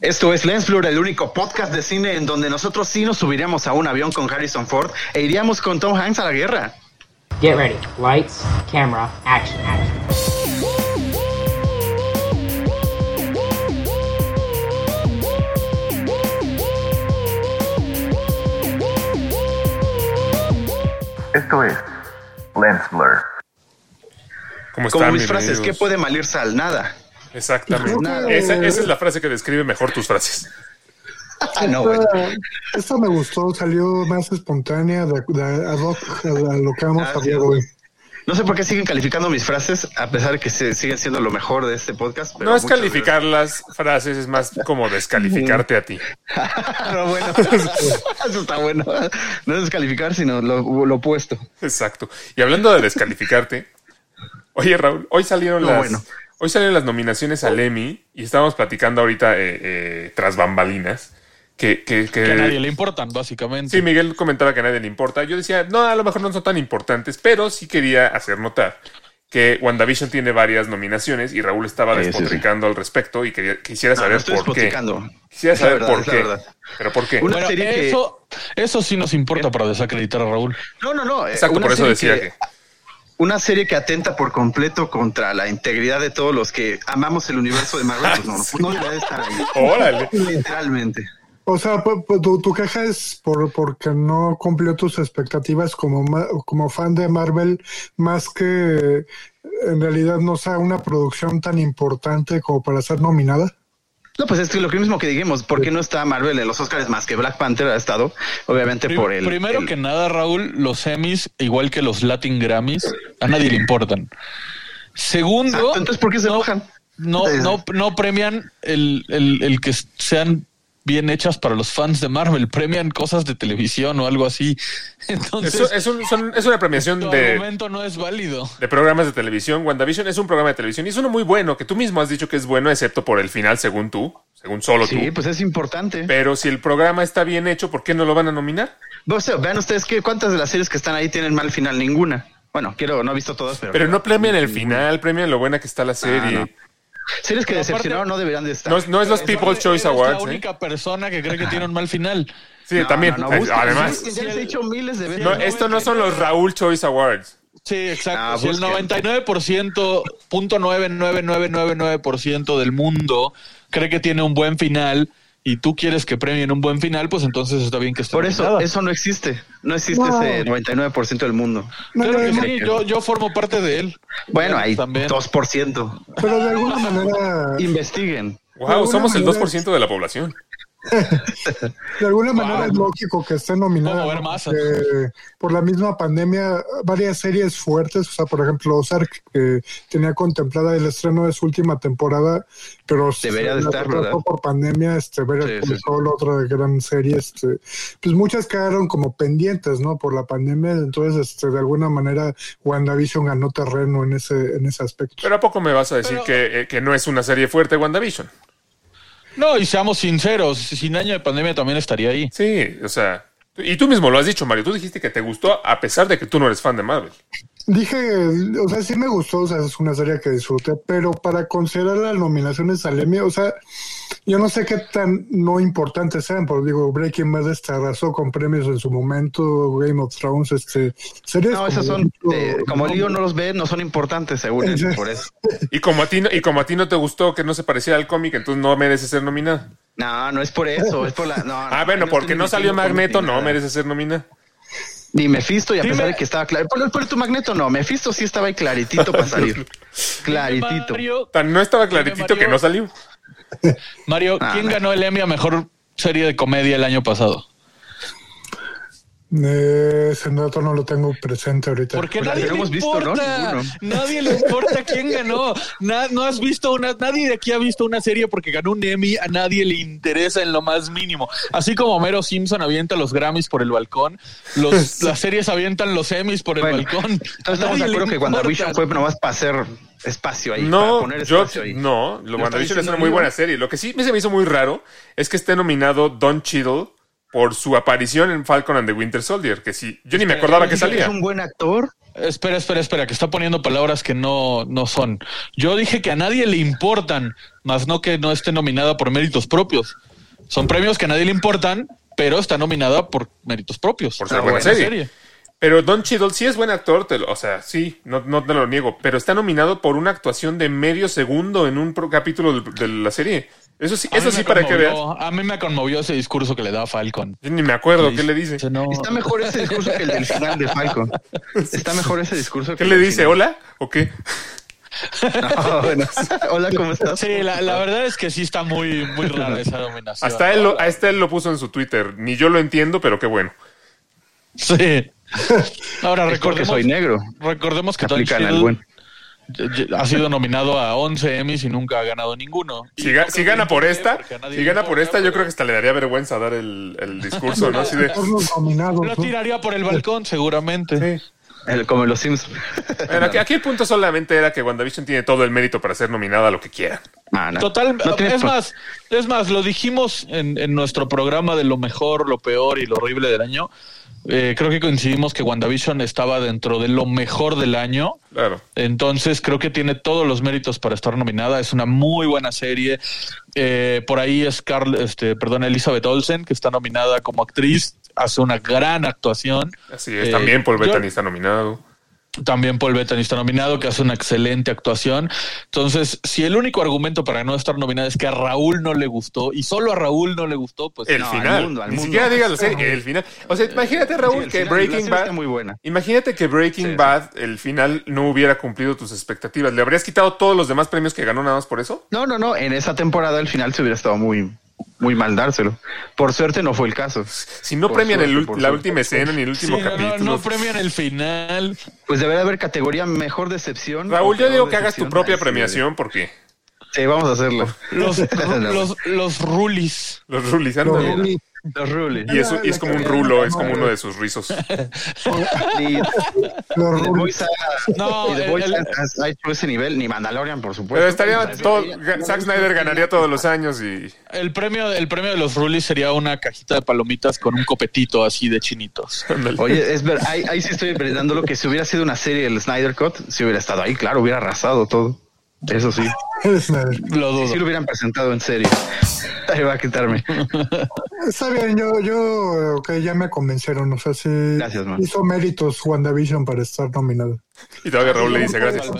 Esto es Lens Blur, el único podcast de cine en donde nosotros sí nos subiríamos a un avión con Harrison Ford e iríamos con Tom Hanks a la guerra. Get ready. Lights, camera, action, action. Esto es Lens Blur. ¿Cómo Como mis frases, ¿qué puede malir sal? Nada. Exactamente. Esa, esa es la frase que describe mejor tus frases. Ah, no. Esta, esta me gustó, salió más espontánea de, de ad hoc a, a lo que hoy. No sé por qué siguen calificando mis frases, a pesar de que se, siguen siendo lo mejor de este podcast. pero No es calificar las frases, es más como descalificarte a ti. no, bueno, eso está bueno. No es descalificar, sino lo, lo opuesto. Exacto. Y hablando de descalificarte, oye Raúl, hoy salieron No, las bueno. Hoy salieron las nominaciones al Emmy y estábamos platicando ahorita eh, eh, tras bambalinas que, que, que- que a nadie le importan, básicamente. Sí, Miguel comentaba que a nadie le importa. Yo decía, no, a lo mejor no son tan importantes, pero sí quería hacer notar que WandaVision tiene varias nominaciones y Raúl estaba Sí, sí, despotricando al respecto y quería, quisiera No, saber no estoy por qué. despotricando. Quisiera Es saber verdad, por qué. Pero por qué. Una Bueno, serie que- eso, eso sí nos importa para desacreditar a Raúl. No, no, no. Exacto, una por eso decía que... Una serie que atenta por completo contra la integridad de todos los que amamos el universo de Marvel, pues no, no, no debería de estar ahí. Órale. Literalmente. O sea, tu, tu queja es por porque no cumplió tus expectativas como, ma- como fan de Marvel, más que en realidad no sea una producción tan importante como para ser nominada. No, pues es que lo que mismo que dijimos, ¿por qué no está Marvel en los Oscars más que Black Panther ha estado? Obviamente Prim- por el. Primero el- que nada, Raúl, los Emmys, igual que los Latin Grammys, a nadie le importan. Segundo, Exacto, entonces, ¿por qué se no, enojan? no, no, no premian el, el- el que sean bien hechas para los fans de Marvel, premian cosas de televisión o algo así. Entonces, Eso es, un- son- es una premiación tu de, argumento no es válido. de programas de televisión. WandaVision es un programa de televisión y es uno muy bueno, que tú mismo has dicho que es bueno, excepto por el final, según tú, según solo Sí, tú. pues es importante. Pero si el programa está bien hecho, ¿por qué no lo van a nominar? O sea, vean ustedes que cuántas de las series que están ahí tienen mal final, ninguna. Bueno, quiero, no he visto todas, pero. Pero no premian el final, premian lo buena que está la serie. no. Series que decepcionaron no deberían de estar. No, es- no es los People's Choice Awards. la ¿eh? única persona que cree que tiene un mal final. Sí, No, también. no, Eh, Además, busquen, ya les he dicho miles de veces. no, esto no son los Raúl Choice Awards. Sí, exacto. Ah, si el busquen. 99%, punto 99999% del mundo cree que tiene un buen final y tú quieres que premien un buen final, pues entonces está bien que esté Por eso, nominada. eso no existe. No existe No. ese 99% del mundo. Claro que sí, yo, yo formo parte de él. Bueno, hay También. 2%. pero de alguna manera, Investiguen. Wow, somos el manera- 2% de la población. De alguna manera es lógico que esté nominada. Por la misma pandemia, varias series fuertes, o sea, por ejemplo, Ozark, que tenía contemplada el estreno de su última temporada, pero Debería de se estar, por pandemia, este, ver Sí, sí, la otra gran serie, este, pues muchas quedaron como pendientes, ¿no? Por la pandemia, entonces, este, de alguna manera, WandaVision ganó terreno en ese, en ese aspecto. Pero ¿a poco me vas a decir Pero- que, eh, que no es una serie fuerte WandaVision? No, y seamos sinceros, sin año de pandemia también estaría ahí. Sí, o sea... Y tú mismo lo has dicho, Mario. Tú dijiste que te gustó a pesar de que tú no eres fan de Marvel. Dije, o sea, sí me gustó, o sea, es una serie que disfruté, pero para considerar las nominaciones al Emmy, o sea, yo no sé qué tan no importantes sean, pero digo, Breaking Bad este arrasó con premios en su momento, Game of Thrones, este, series No, esas como son, eh, como Lío no los ve, no son importantes, según él, por eso. Y como a ti no, y como a ti no te gustó que no se pareciera al cómic, entonces no merece ser nominada. No, no es por eso, es por la. No, Ah, no, bueno, porque no salió Magneto, no merece ser nominada. Ni Mephisto, y a Dime- pesar de que estaba claro. Ponle, ponle tu Magneto, no. Mephisto sí estaba ahí claritito para salir. Claritito. Mario, Tan- No estaba claritito Mario. que no salió. Mario, Ah, ¿quién ganó el Emmy a mejor serie de comedia el año pasado? Eh, ese dato no lo tengo presente ahorita. Porque Pues nadie le hemos visto, ¿no? importa. Nadie le importa quién ganó. Na- no has visto una, nadie de aquí ha visto una serie porque ganó un Emmy, a nadie le interesa en lo más mínimo. Así como Homero Simpson avienta los Grammys por el balcón, los, las series avientan los Emmys por el Bueno, balcón. Entonces estamos de acuerdo que. WandaVision fue nomás para hacer espacio ahí. para No, poner yo espacio ahí. no, lo ¿Lo WandaVision es una muy buena serie. Lo que sí me se me hizo muy raro es que esté nominado Don Cheadle por su aparición en Falcon and the Winter Soldier, que sí, yo ni me acordaba que Dice Es salía. un buen actor. espera, espera, espera, que está poniendo palabras que no, no son. Yo dije que a nadie le importan, más no que no esté nominada por méritos propios. Son premios que a nadie le importan, pero está nominada por méritos propios. Por ser buena serie. Pero Don Cheadle sí es buen actor, te lo- o sea, sí, no, no te lo niego, pero está nominado por una actuación de medio segundo en un pro- capítulo de, de la serie. Eso sí, eso sí para que veas. A mí me conmovió ese discurso que le da Falcon. Yo ni me acuerdo qué le dice. Dice, no, Está mejor ese discurso que el del final de Falcon. Está mejor ese discurso que ¿Qué le dice? final. ¿Hola? ¿O qué? No, bueno. Hola, ¿cómo estás? Sí, la, la verdad es que sí está muy, muy rara esa nominación. Hasta él, lo, hasta él lo puso en su Twitter. Ni yo lo entiendo, pero qué bueno. Sí. Ahora recordemos, soy negro. recordemos que Don Aplican al buen. Ha sido nominado a 11 Emmys y nunca ha ganado ninguno. Si, Y ga- no si creo gana por esta, si gana por esta, yo creo que hasta le daría vergüenza dar el, el discurso, ¿no? Así de. Lo ¿no? tiraría por el balcón, seguramente. sí. El- como en los Sims. Bueno, aquí, aquí el punto solamente era que WandaVision tiene todo el mérito para ser nominada a lo que quiera. Ah, no. Total, No es más, es más, lo dijimos en, en nuestro programa de lo mejor, lo peor y lo horrible del año. Eh, creo que coincidimos que WandaVision estaba dentro de lo mejor del año. Claro. Entonces creo que tiene todos los méritos para estar nominada. Es una muy buena serie. Eh, por ahí es Carl, este, perdón, Elizabeth Olsen, que está nominada como actriz. Hace una gran actuación. Así es. Eh, También Paul yo- Bettany está nominado. También Paul Bettany está nominado, que hace una excelente actuación. Entonces, si el único argumento para no estar nominada es que a Raúl no le gustó y solo a Raúl no le gustó, pues El no, al final. mundo, al Ni mundo. siquiera digas la serie, el final. O sea, imagínate, Raúl, Sí, que final, Breaking Bad. muy buena. Imagínate que Breaking sí. Bad, el final, no hubiera cumplido tus expectativas. ¿Le habrías quitado todos los demás premios que ganó nada más por eso? No, no, no. En esa temporada el final se hubiera estado muy, muy mal dárselo. Por suerte no fue el caso. Si no Por premian el suerte, la suerte. última escena ni el sí, último no, no, capítulo. no premian el final. Pues debería haber categoría mejor decepción. Raúl, yo digo que hagas tu propia Ay, sí, premiación porque Sí, vamos a hacerlo. Los, los, los rulis. los rulis Los andan. Rulis. Los rules. Y es, y es como un rulo, es como uno de sus rizos. Ni, Los No, el- Voice el- ha- hecho ese nivel, ni Mandalorian, por supuesto. Pero estaría todo. Zack Snyder ganaría todos los años y. El premio, el premio de los rulis sería una cajita de palomitas con un copetito así de chinitos. Oye, es ver, ahí, ahí sí estoy pensando lo que si hubiera sido una serie del Snyder Cut, si hubiera estado ahí, claro, hubiera arrasado todo. Eso sí. Lo dudo. Si lo hubieran presentado en serie. Ahí va a quitarme. Está bien, yo, yo, ok, ya me convencieron. O sea, sí Gracias, man. hizo méritos WandaVision para estar nominado. Y todavía Raúl le dice gracias.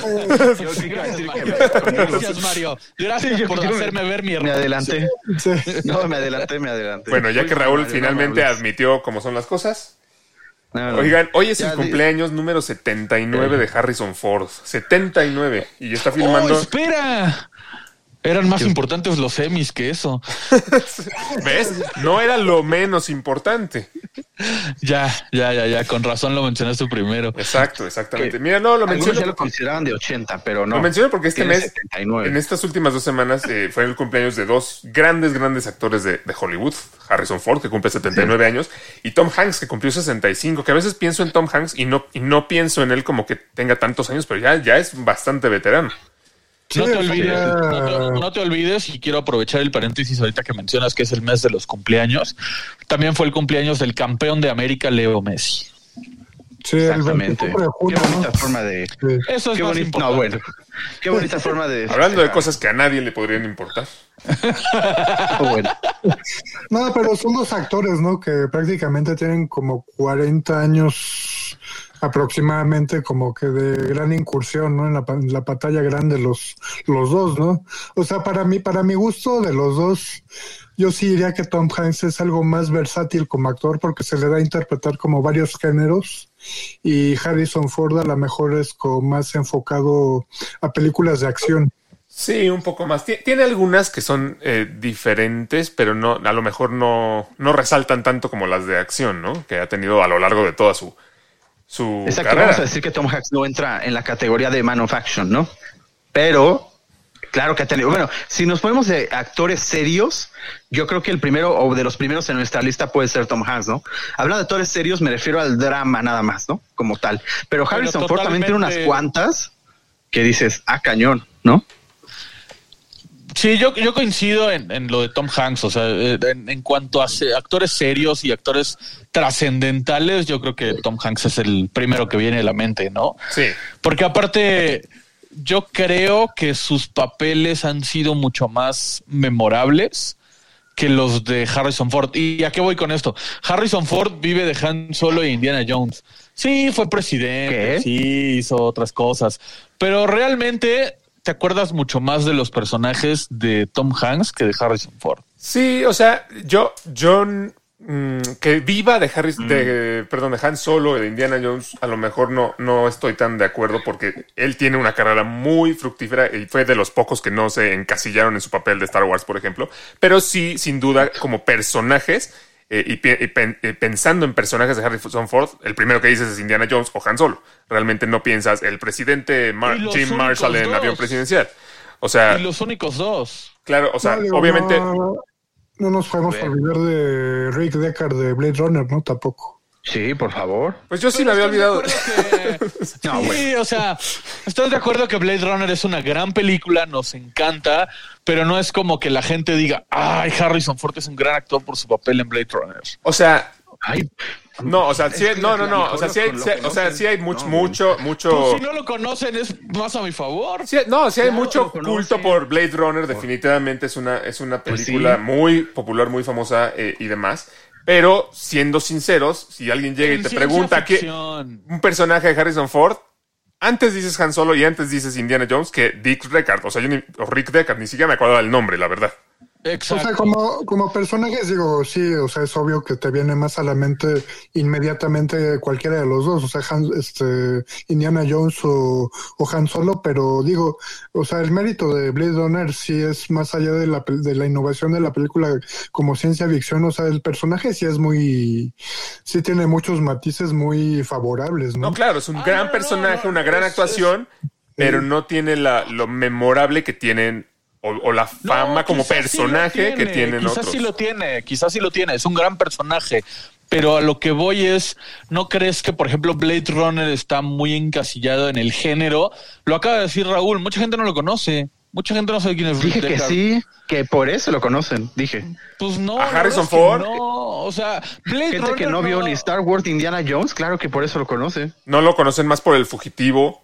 Gracias, Mario. Gracias, Mario. Gracias yo por hacerme ver mi Me adelanté. Sí. No, me adelanté, me adelanté. Bueno, ya que Raúl Mario, finalmente admitió cómo son las cosas. No, no. Oigan, hoy es Ya el cumpleaños número 79 de Harrison Ford. 79. Y está ¡Oh, filmando. espera! Eran más importantes los semis que eso. ¿Ves? No era lo menos importante. Ya, ya, ya, ya. Con razón lo mencionaste primero. Exacto, exactamente. Mira, no, lo menciono. ya lo consideraban de 80, pero no. Lo menciono porque este mes, 79. en estas últimas dos semanas, eh, fue el cumpleaños de dos grandes, grandes actores de, de Hollywood. Harrison Ford, que cumple 79 años, y Tom Hanks, que cumplió 65, que a veces pienso en Tom Hanks y no, y no pienso en él como que tenga tantos años, pero ya, ya es bastante veterano. Sí, No te, olvides, no, te, no te olvides, y quiero aprovechar el paréntesis ahorita que mencionas que es el mes de los cumpleaños. También fue el cumpleaños del campeón de América, Leo Messi. Sí, Exactamente. 24 de Qué bonita forma de. Sí. Eso es Qué más bonita. importante. No, bueno. Qué bonita forma de. Hablando de cosas que a nadie le podrían importar. bueno. No, pero son dos actores, ¿no? Que prácticamente tienen como 40 años aproximadamente como que de gran incursión, ¿no? En la, la pantalla grande los, los dos, ¿no? O sea, para mí, para mi gusto de los dos, yo sí diría que Tom Hanks es algo más versátil como actor porque se le da a interpretar como varios géneros y Harrison Ford a lo mejor es como más enfocado a películas de acción. Sí, un poco más. Tie- Tiene algunas que son eh, diferentes, pero no, a lo mejor no, no resaltan tanto como las de acción, ¿no? Que ha tenido a lo largo de toda su, su Exacto, carrera. vamos a decir que Tom Hanks no entra en la categoría de Man of Action, ¿no? Pero, claro que ha tenido. Bueno, si nos ponemos de actores serios, yo creo que el primero o de los primeros en nuestra lista puede ser Tom Hanks, ¿no? Hablando de actores serios, me refiero al drama nada más, ¿no? Como tal. Pero Harrison Ford también tiene unas cuantas que dices, ah, cañón, ¿no? Sí, yo, yo coincido en, en lo de Tom Hanks, o sea, eh, en, en cuanto a actores serios y actores trascendentales, yo creo que Tom Hanks es el primero que viene a la mente, ¿no? Sí. Porque aparte, yo creo que sus papeles han sido mucho más memorables que los de Harrison Ford. ¿Y a qué voy con esto? Harrison Ford vive de Han Solo e Indiana Jones. Sí, fue presidente, ¿Qué? sí, hizo otras cosas, pero realmente te acuerdas mucho más de los personajes de Tom Hanks que de Harrison Ford. Sí, o sea, yo, yo mm, que viva de Harris, de, perdón, de Han Solo de Indiana Jones, a lo mejor no, no estoy tan de acuerdo porque él tiene una carrera muy fructífera y fue de los pocos que no se encasillaron en su papel de Star Wars, por ejemplo. Pero sí, sin duda, como personajes eh, y, pi- y pen- eh, pensando en personajes de Harrison Ford, el primero que dices es Indiana Jones o Han Solo. Realmente no piensas el presidente Mar- Y los Jim únicos Marshall en dos. avión presidencial. O sea, Y los únicos dos. claro, o sea, No, digo, obviamente. No, no nos podemos olvidar de Rick Deckard de Blade Runner, ¿no? Tampoco. Sí, por favor. Pues yo sí me había olvidado. ¿estás de acuerdo que- No, sí, o sea, estoy de acuerdo que Blade Runner es una gran película, nos encanta, pero no es como que la gente diga, ay, Harrison Ford es un gran actor por su papel en Blade Runner. O sea, Ay, no, o sea, sí, no, no, no, o sea, sí hay, sí o sea, sí hay mucho, No, mucho, mucho. Pues si no lo conocen es más a mi favor. Sí, no, sí hay Claro, mucho culto por Blade Runner, definitivamente es una, es una Pues película sí. muy popular, muy famosa eh, y demás. Pero siendo sinceros, si alguien llega y te pregunta qué ficción. un personaje de Harrison Ford, antes dices Han Solo y antes dices Indiana Jones que Dick Deckard, o sea, yo ni- o Rick Deckard, ni siquiera me acordaba el nombre, la verdad. Exacto. O sea, como, como personajes, digo, sí, o sea, es obvio que te viene más a la mente inmediatamente cualquiera de los dos, o sea, Han- este, Indiana Jones o, o Han Solo, pero digo, o sea, el mérito de Blade Runner sí es más allá de la, de la innovación de la película como ciencia ficción, o sea, el personaje sí es muy, sí tiene muchos matices muy favorables, ¿no? No, claro, es un Ah, gran no, no, personaje, no, una gran es- actuación, pero no tiene la, lo memorable que tienen o, o la No, fama como quizás sí personaje que tiene, tienen quizás otros. sí lo tiene, quizás sí lo tiene, es un gran personaje. Pero a lo que voy es, ¿no crees que, por ejemplo, Blade Runner está muy encasillado en el género? Lo acaba de decir Raúl, mucha gente no lo conoce, mucha gente no sabe quién es Rick dije que sí, que por eso lo conocen, dije. Pues no. ¿A Harrison es que Ford? No, o sea, Blade Gente que Runner no vio ni Star Wars ni Indiana Jones, claro que por eso lo conoce. No lo conocen más por el fugitivo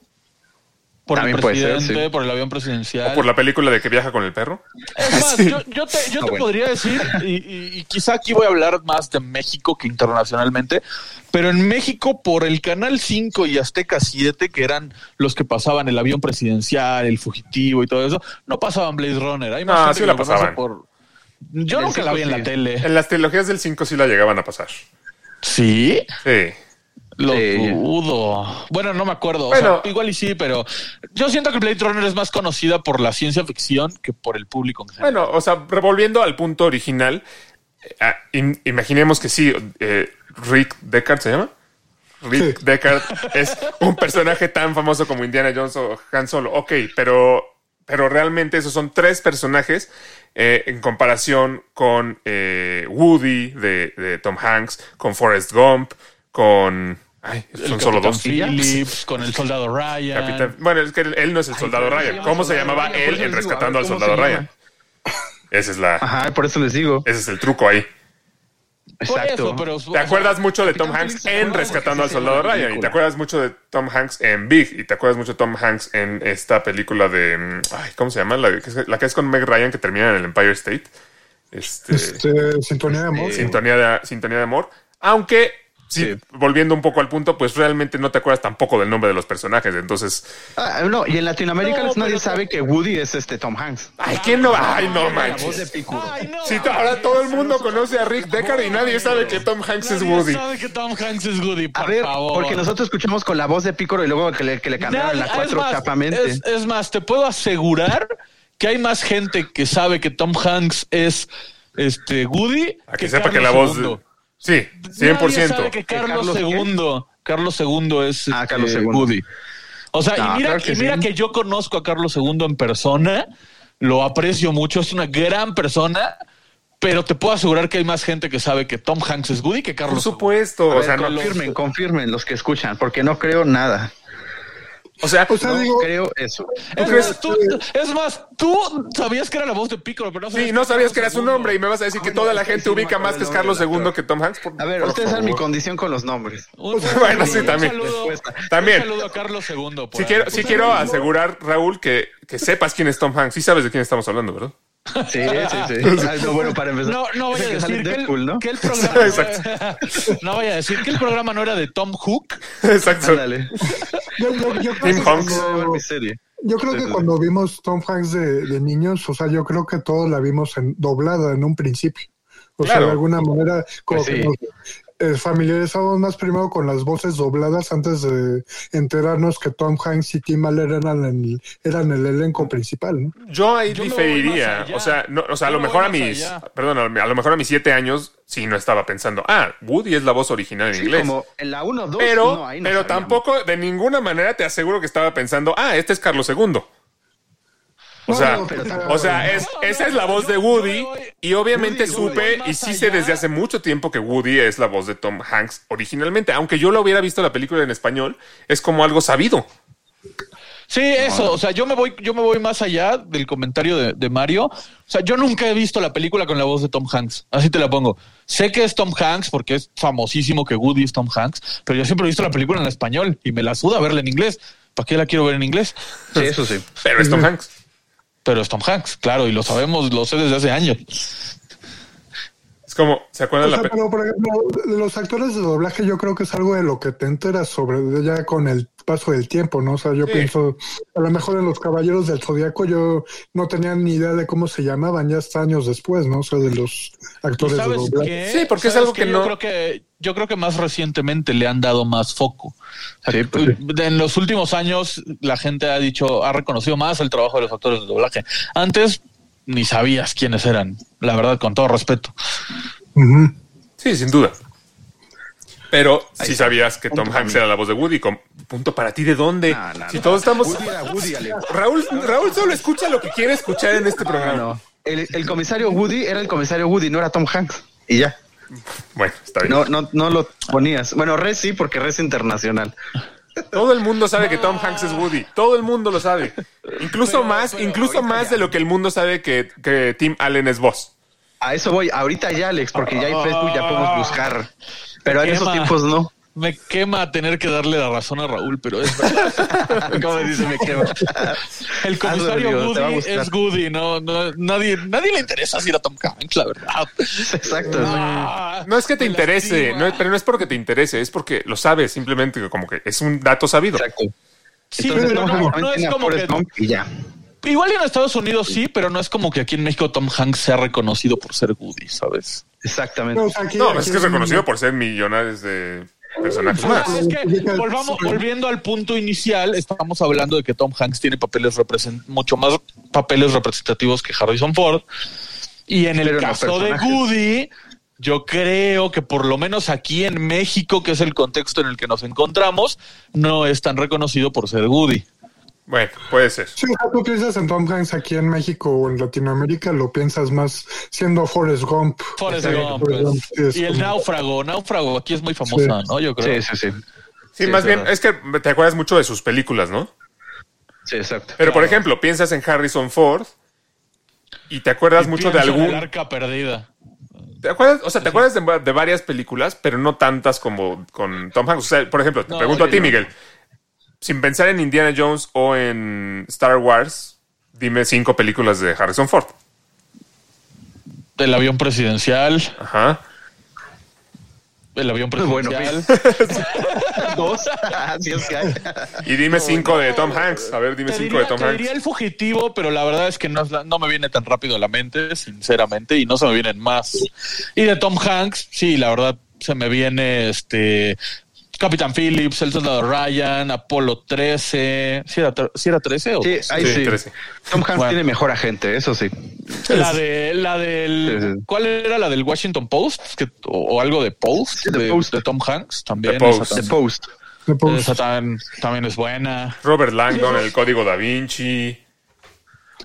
por el ser, presidente, sí. por el avión presidencial. o por la película de que viaja con el perro. Es más, yo, yo te, yo Ah, te bueno. podría decir, y, y- y quizá aquí voy a hablar más de México que internacionalmente, pero en México por el Canal 5 y Azteca 7, que eran los que pasaban el avión presidencial, el fugitivo y todo eso, no pasaban Blade Runner. Hay más No, gente sí que la pasaban. Por... Yo nunca la vi en 5 la tele. En las trilogías del 5 sí la llegaban a pasar. ¿Sí? Sí. Lo Sí. dudo. Bueno, no me acuerdo. O Bueno. sea, igual y sí, pero yo siento que Blade Runner es más conocida por la ciencia ficción que por el público en general. Bueno, o sea, revolviendo al punto original, eh, ah, im- imaginemos que sí, eh, Rick Deckard se llama. Rick Sí. Deckard es un personaje tan famoso como Indiana Jones o Han Solo. Ok, pero, pero realmente esos son tres personajes eh, en comparación con eh, Woody de, de Tom Hanks, con Forrest Gump, con... Ay, El son solo dos. Phillips, con el soldado Ryan. Capitán- bueno, es que él, él no es el soldado ¿cómo se Ryan. ¿Cómo se llamaba Ryan? él en digo, rescatando al ver, ¿cómo soldado Ryan? Esa es la, Ajá, por eso les digo. ese es el truco ahí. Por Exacto. eso, pero, Te acuerdas mucho de Tom Hanks en Rescatando al Soldado Ryan y te acuerdas mucho de Tom Hanks en Big y te acuerdas mucho de Tom Hanks en esta película de ay, ¿cómo se llama? La, que es- la que es con Meg Ryan que termina en el Empire State. Este, Este, sintonía de amor. sintonía de sintonía de amor, aunque sí, Sí. volviendo un poco al punto, pues realmente no te acuerdas tampoco del nombre de los personajes, entonces Ah, no, y en Latinoamérica No, nadie pero- sabe que Woody es este Tom Hanks. ay, ¿quién no? Ay, no La voz de manches. Picuro. Ay, no, Sí, ahora todo el mundo conoce a Rick Deckard y nadie sabe que Tom Hanks es Nadie Woody. sabe que Tom Hanks es Woody, por A ver, favor. porque nosotros escuchamos con la voz de Picoro y luego que le, que le cambiaron Nadie- la 4 es más, chapamente. Es, es más, te puedo asegurar que hay más gente que sabe que Tom Hanks es este Woody A que sepa que la voz... II. Sí, Nadie 100%. sabe que Carlos, Carlos? II, Carlos II es Ah, Carlos II. Woody. O sea, No, y mira, claro que y mira sí. que yo conozco a Carlos II en persona, lo aprecio mucho, es una gran persona, pero te puedo asegurar que hay más gente que sabe que Tom Hanks es Woody que Por Carlos II. supuesto. O sea, no, confirmen, confirmen los que escuchan, porque no creo nada. O sea, O sea, No digo, creo eso. Es, crees? más, tú- es más, tú sabías que era la voz de Piccolo, pero no sabías sí, no sabías que era su nombre y me vas a decir que toda la gente ubica más que es Carlos II que Tom Hanks. Por- A ver, por ustedes saben mi condición con los nombres. Un- Bueno, sí, un también. saludo- También. Un saludo a Carlos II. ahí. quiero, sí quiero asegurar, Raúl, que, que sepas quién es Tom Hanks. Sí sabes de quién estamos hablando, ¿verdad? Sí, sí, sí. No, bueno, para empezar. No, no vaya Es a el decir que el, Deadpool, ¿no? que el programa Exacto. no vaya a decir que el programa no era de Tom Hook. Exacto. Ándale. yo, yo- yo creo Tim que Hanks. Voy. Yo creo que cuando vimos Tom Hanks de, de niños, o sea, yo creo que todos la vimos en, doblada en un principio. O sea, Claro. de alguna manera, como Pues que sí. nos eh, familiarizamos más primero con las voces dobladas antes de enterarnos que Tom Hanks y Tim Allen eran el, eran el elenco principal, ¿no? Yo ahí Yo diferiría. O sea, no, o sea, a lo me mejor a mis, allá. perdón, a lo mejor a mis siete años sí no estaba pensando, ah, Woody es la voz original en Sí, inglés. como en la 1 2. Pero, no, ahí no pero sabíamos. tampoco de ninguna manera te aseguro que estaba pensando, ah, este es Carlos II. O sea, o sea, es, esa es la voz de Woody y obviamente supe y sí sé desde hace mucho tiempo que Woody es la voz de Tom Hanks originalmente, aunque yo lo hubiera visto la película en español, es como algo sabido. Sí, eso. O sea, yo me voy, yo me voy más allá del comentario de, de Mario. O sea, yo nunca he visto la película con la voz de Tom Hanks. Así te la pongo. Sé que es Tom Hanks porque es famosísimo que Woody es Tom Hanks, pero yo siempre he visto la película en español y me la suda verla en inglés. ¿Para qué la quiero ver en inglés? Sí, eso sí. Pero es Tom Hanks. Pero es Tom Hanks, claro, y lo sabemos, lo sé desde hace años. Es como, ¿se acuerdan O la sea, pe- pero por ejemplo, de los actores de doblaje yo creo que es algo de lo que te enteras sobre ya con el paso del tiempo, ¿no? O sea, yo Sí. pienso, a lo mejor en los Caballeros del Zodiaco yo no tenía ni idea de cómo se llamaban ya hasta años después, ¿no? O sea, de los ¿Y actores de doblaje. qué? Sí, porque es ¿Sabes algo que yo no- Creo que, yo creo que más recientemente le han dado más foco. O sea, Sí, pues En los últimos años la gente ha dicho, ha reconocido más el trabajo de los actores de doblaje. Antes ni sabías quiénes eran, la verdad, con todo respeto. Sí, sin duda. Pero si está. sabías que Tom Hanks era la voz de Woody. con- punto para ti, ¿de dónde? No, no, si no. todos estamos... Woody era Woody, Alex. Raúl, Raúl solo escucha lo que quiere escuchar en este programa. No, el, el comisario Woody era el comisario Woody, no era Tom Hanks. Y ya. Bueno, está bien. No, no, no lo ponías. Bueno, Red sí, porque Red es internacional. Todo el mundo sabe que Tom Hanks es Woody. Todo el mundo lo sabe. Incluso Pero- más, pero incluso más ya. de lo que el mundo sabe que, que Tim Allen es voz. A eso voy. Ahorita ya, Alex, porque ya hay Facebook, ya podemos buscar. Pero en esos tiempos no. Me quema tener que darle la razón a Raúl, pero es verdad. ¿Cómo dice? Me quema. El comisario Hazlo, a gustar. es Woody, no, no, nadie, nadie le interesa si era Tom Hanks, la verdad. Exacto. Ah, No es que te interese, no es- pero no es porque te interese, es porque lo sabes, simplemente que como que es un dato sabido. Exacto. Sí, Entonces, pero no, es a como que y ya. Igual en Estados Unidos sí, pero no es como que aquí en México Tom Hanks sea reconocido por ser Woody, ¿sabes? Exactamente. No, o sea, aquí- No, aquí es que es reconocido por ser millones de personajes más. es que volvamos, volviendo al punto inicial, estamos hablando de que Tom Hanks tiene papeles mucho más papeles representativos que Harrison Ford. Y en el caso de. Woody, yo creo que por lo menos aquí en México, que es el contexto en el que nos encontramos, no es tan reconocido por ser Woody. Bueno, puede ser. Sí, tú piensas en Tom Hanks aquí en México o en Latinoamérica, lo piensas más siendo Forrest Gump. Forrest Gump, Forrest pues. Gump, Y el como- náufrago, náufrago aquí es muy famosa, Sí. ¿no? Yo creo. Sí, sí, sí. Sí, Sí, más es bien, verdad. es que te acuerdas mucho de sus películas, ¿no? Sí, exacto. Pero, por ejemplo, piensas en Harrison Ford y te acuerdas Y mucho de algún... El arca perdida. ¿Te acuerdas? O sea, te acuerdas de, de varias películas, pero no tantas como con Tom Hanks. O sea, por ejemplo, te No, pregunto a ti, no. Sin pensar en Indiana Jones o en Star Wars, dime cinco películas de Harrison Ford. El avión presidencial. Ajá. El avión Bueno, presidencial. Dos. Así es que hay. Y dime cinco de Tom Hanks. A ver, dime Te cinco diría, de Tom te Hanks. diría el fugitivo, pero la verdad es que no, no me viene tan rápido a la mente, sinceramente, y no se me vienen más. Y de Tom Hanks, sí, la verdad se me viene este Capitán Phillips, El Soldado Ryan, Apolo 13. ¿Sí era, sí era 13 o Sí, ahí Sí, sí. trece. Tom Hanks Bueno. tiene mejor agente, eso sí. La de la del Sí, sí. ¿cuál era la del Washington Post? Que- o, o algo de Post, de, Post. de Tom Hanks también. The Post. Esa, The tam- Post. de Post. esa tam- también es buena. Robert Langdon, El Código Da Vinci.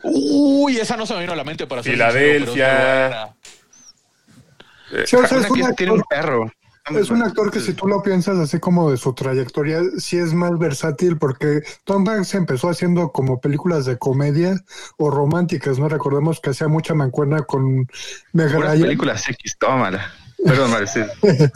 Uy, esa no se me vino a la mente para ser sincero, pero es muy Filadelfia. buena. eh, Sí, o sea, Una es que tiene un perro. Es un actor que si tú lo piensas así como de su trayectoria, sí es más versátil porque Tom Hanks empezó haciendo como películas de comedia o románticas, ¿no? Recordemos que hacía mucha mancuerna con Meg Puras Ryan. películas X, tómala. Perdón.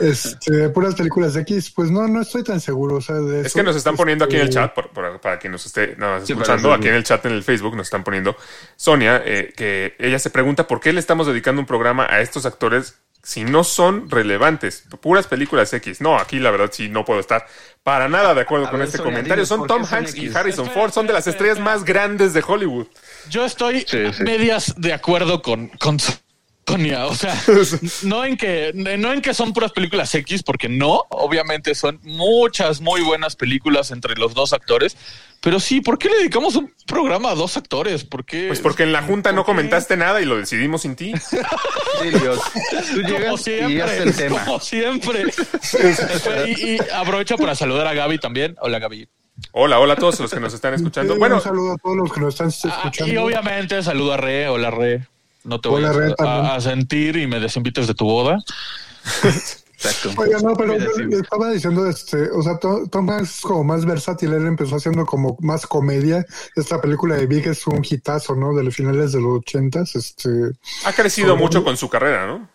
Este, puras películas de X, pues no, no estoy tan seguro. O sea, de Es eso, que nos están poniendo aquí en el este, chat, por- por- para quien nos esté nada más escuchando, aquí en el chat en el Facebook nos están poniendo Sonia, eh, que ella se pregunta por qué le estamos dedicando un programa a estos actores si no son relevantes, puras películas X. No, aquí la verdad sí no puedo estar para nada de acuerdo A con ver, este comentario. dinos, Son ¿por qué Tom son Hanks y? Harrison Ford, son de las estrellas más grandes de Hollywood. Yo estoy Sí, a sí. medias de acuerdo con, con O sea, no en que no en que son puras películas X, porque no, obviamente son muchas muy buenas películas entre los dos actores. Pero sí, ¿por qué le dedicamos un programa a dos actores? ¿Por qué? Pues porque en la junta no comentaste nada y lo decidimos sin ti. Sí, Dios. Tú Como y siempre, el tema. como siempre. y, y aprovecho para saludar a Gaby también. Hola, Gaby. Hola, hola a todos los que nos están escuchando. Bueno, un saludo a todos los que nos están Ah, escuchando. y obviamente saludo a Re. Hola, Re. No te voy a, también. a- a sentir y me desinvites de tu boda. Exacto. Oye, no, pero yo estaba diciendo, este, o sea, To- Tom Hanks es como más versátil, él empezó haciendo como más comedia. Esta película de Big es un hitazo, ¿no? De los finales de los ochentas, este, ha crecido mucho con su carrera, ¿no?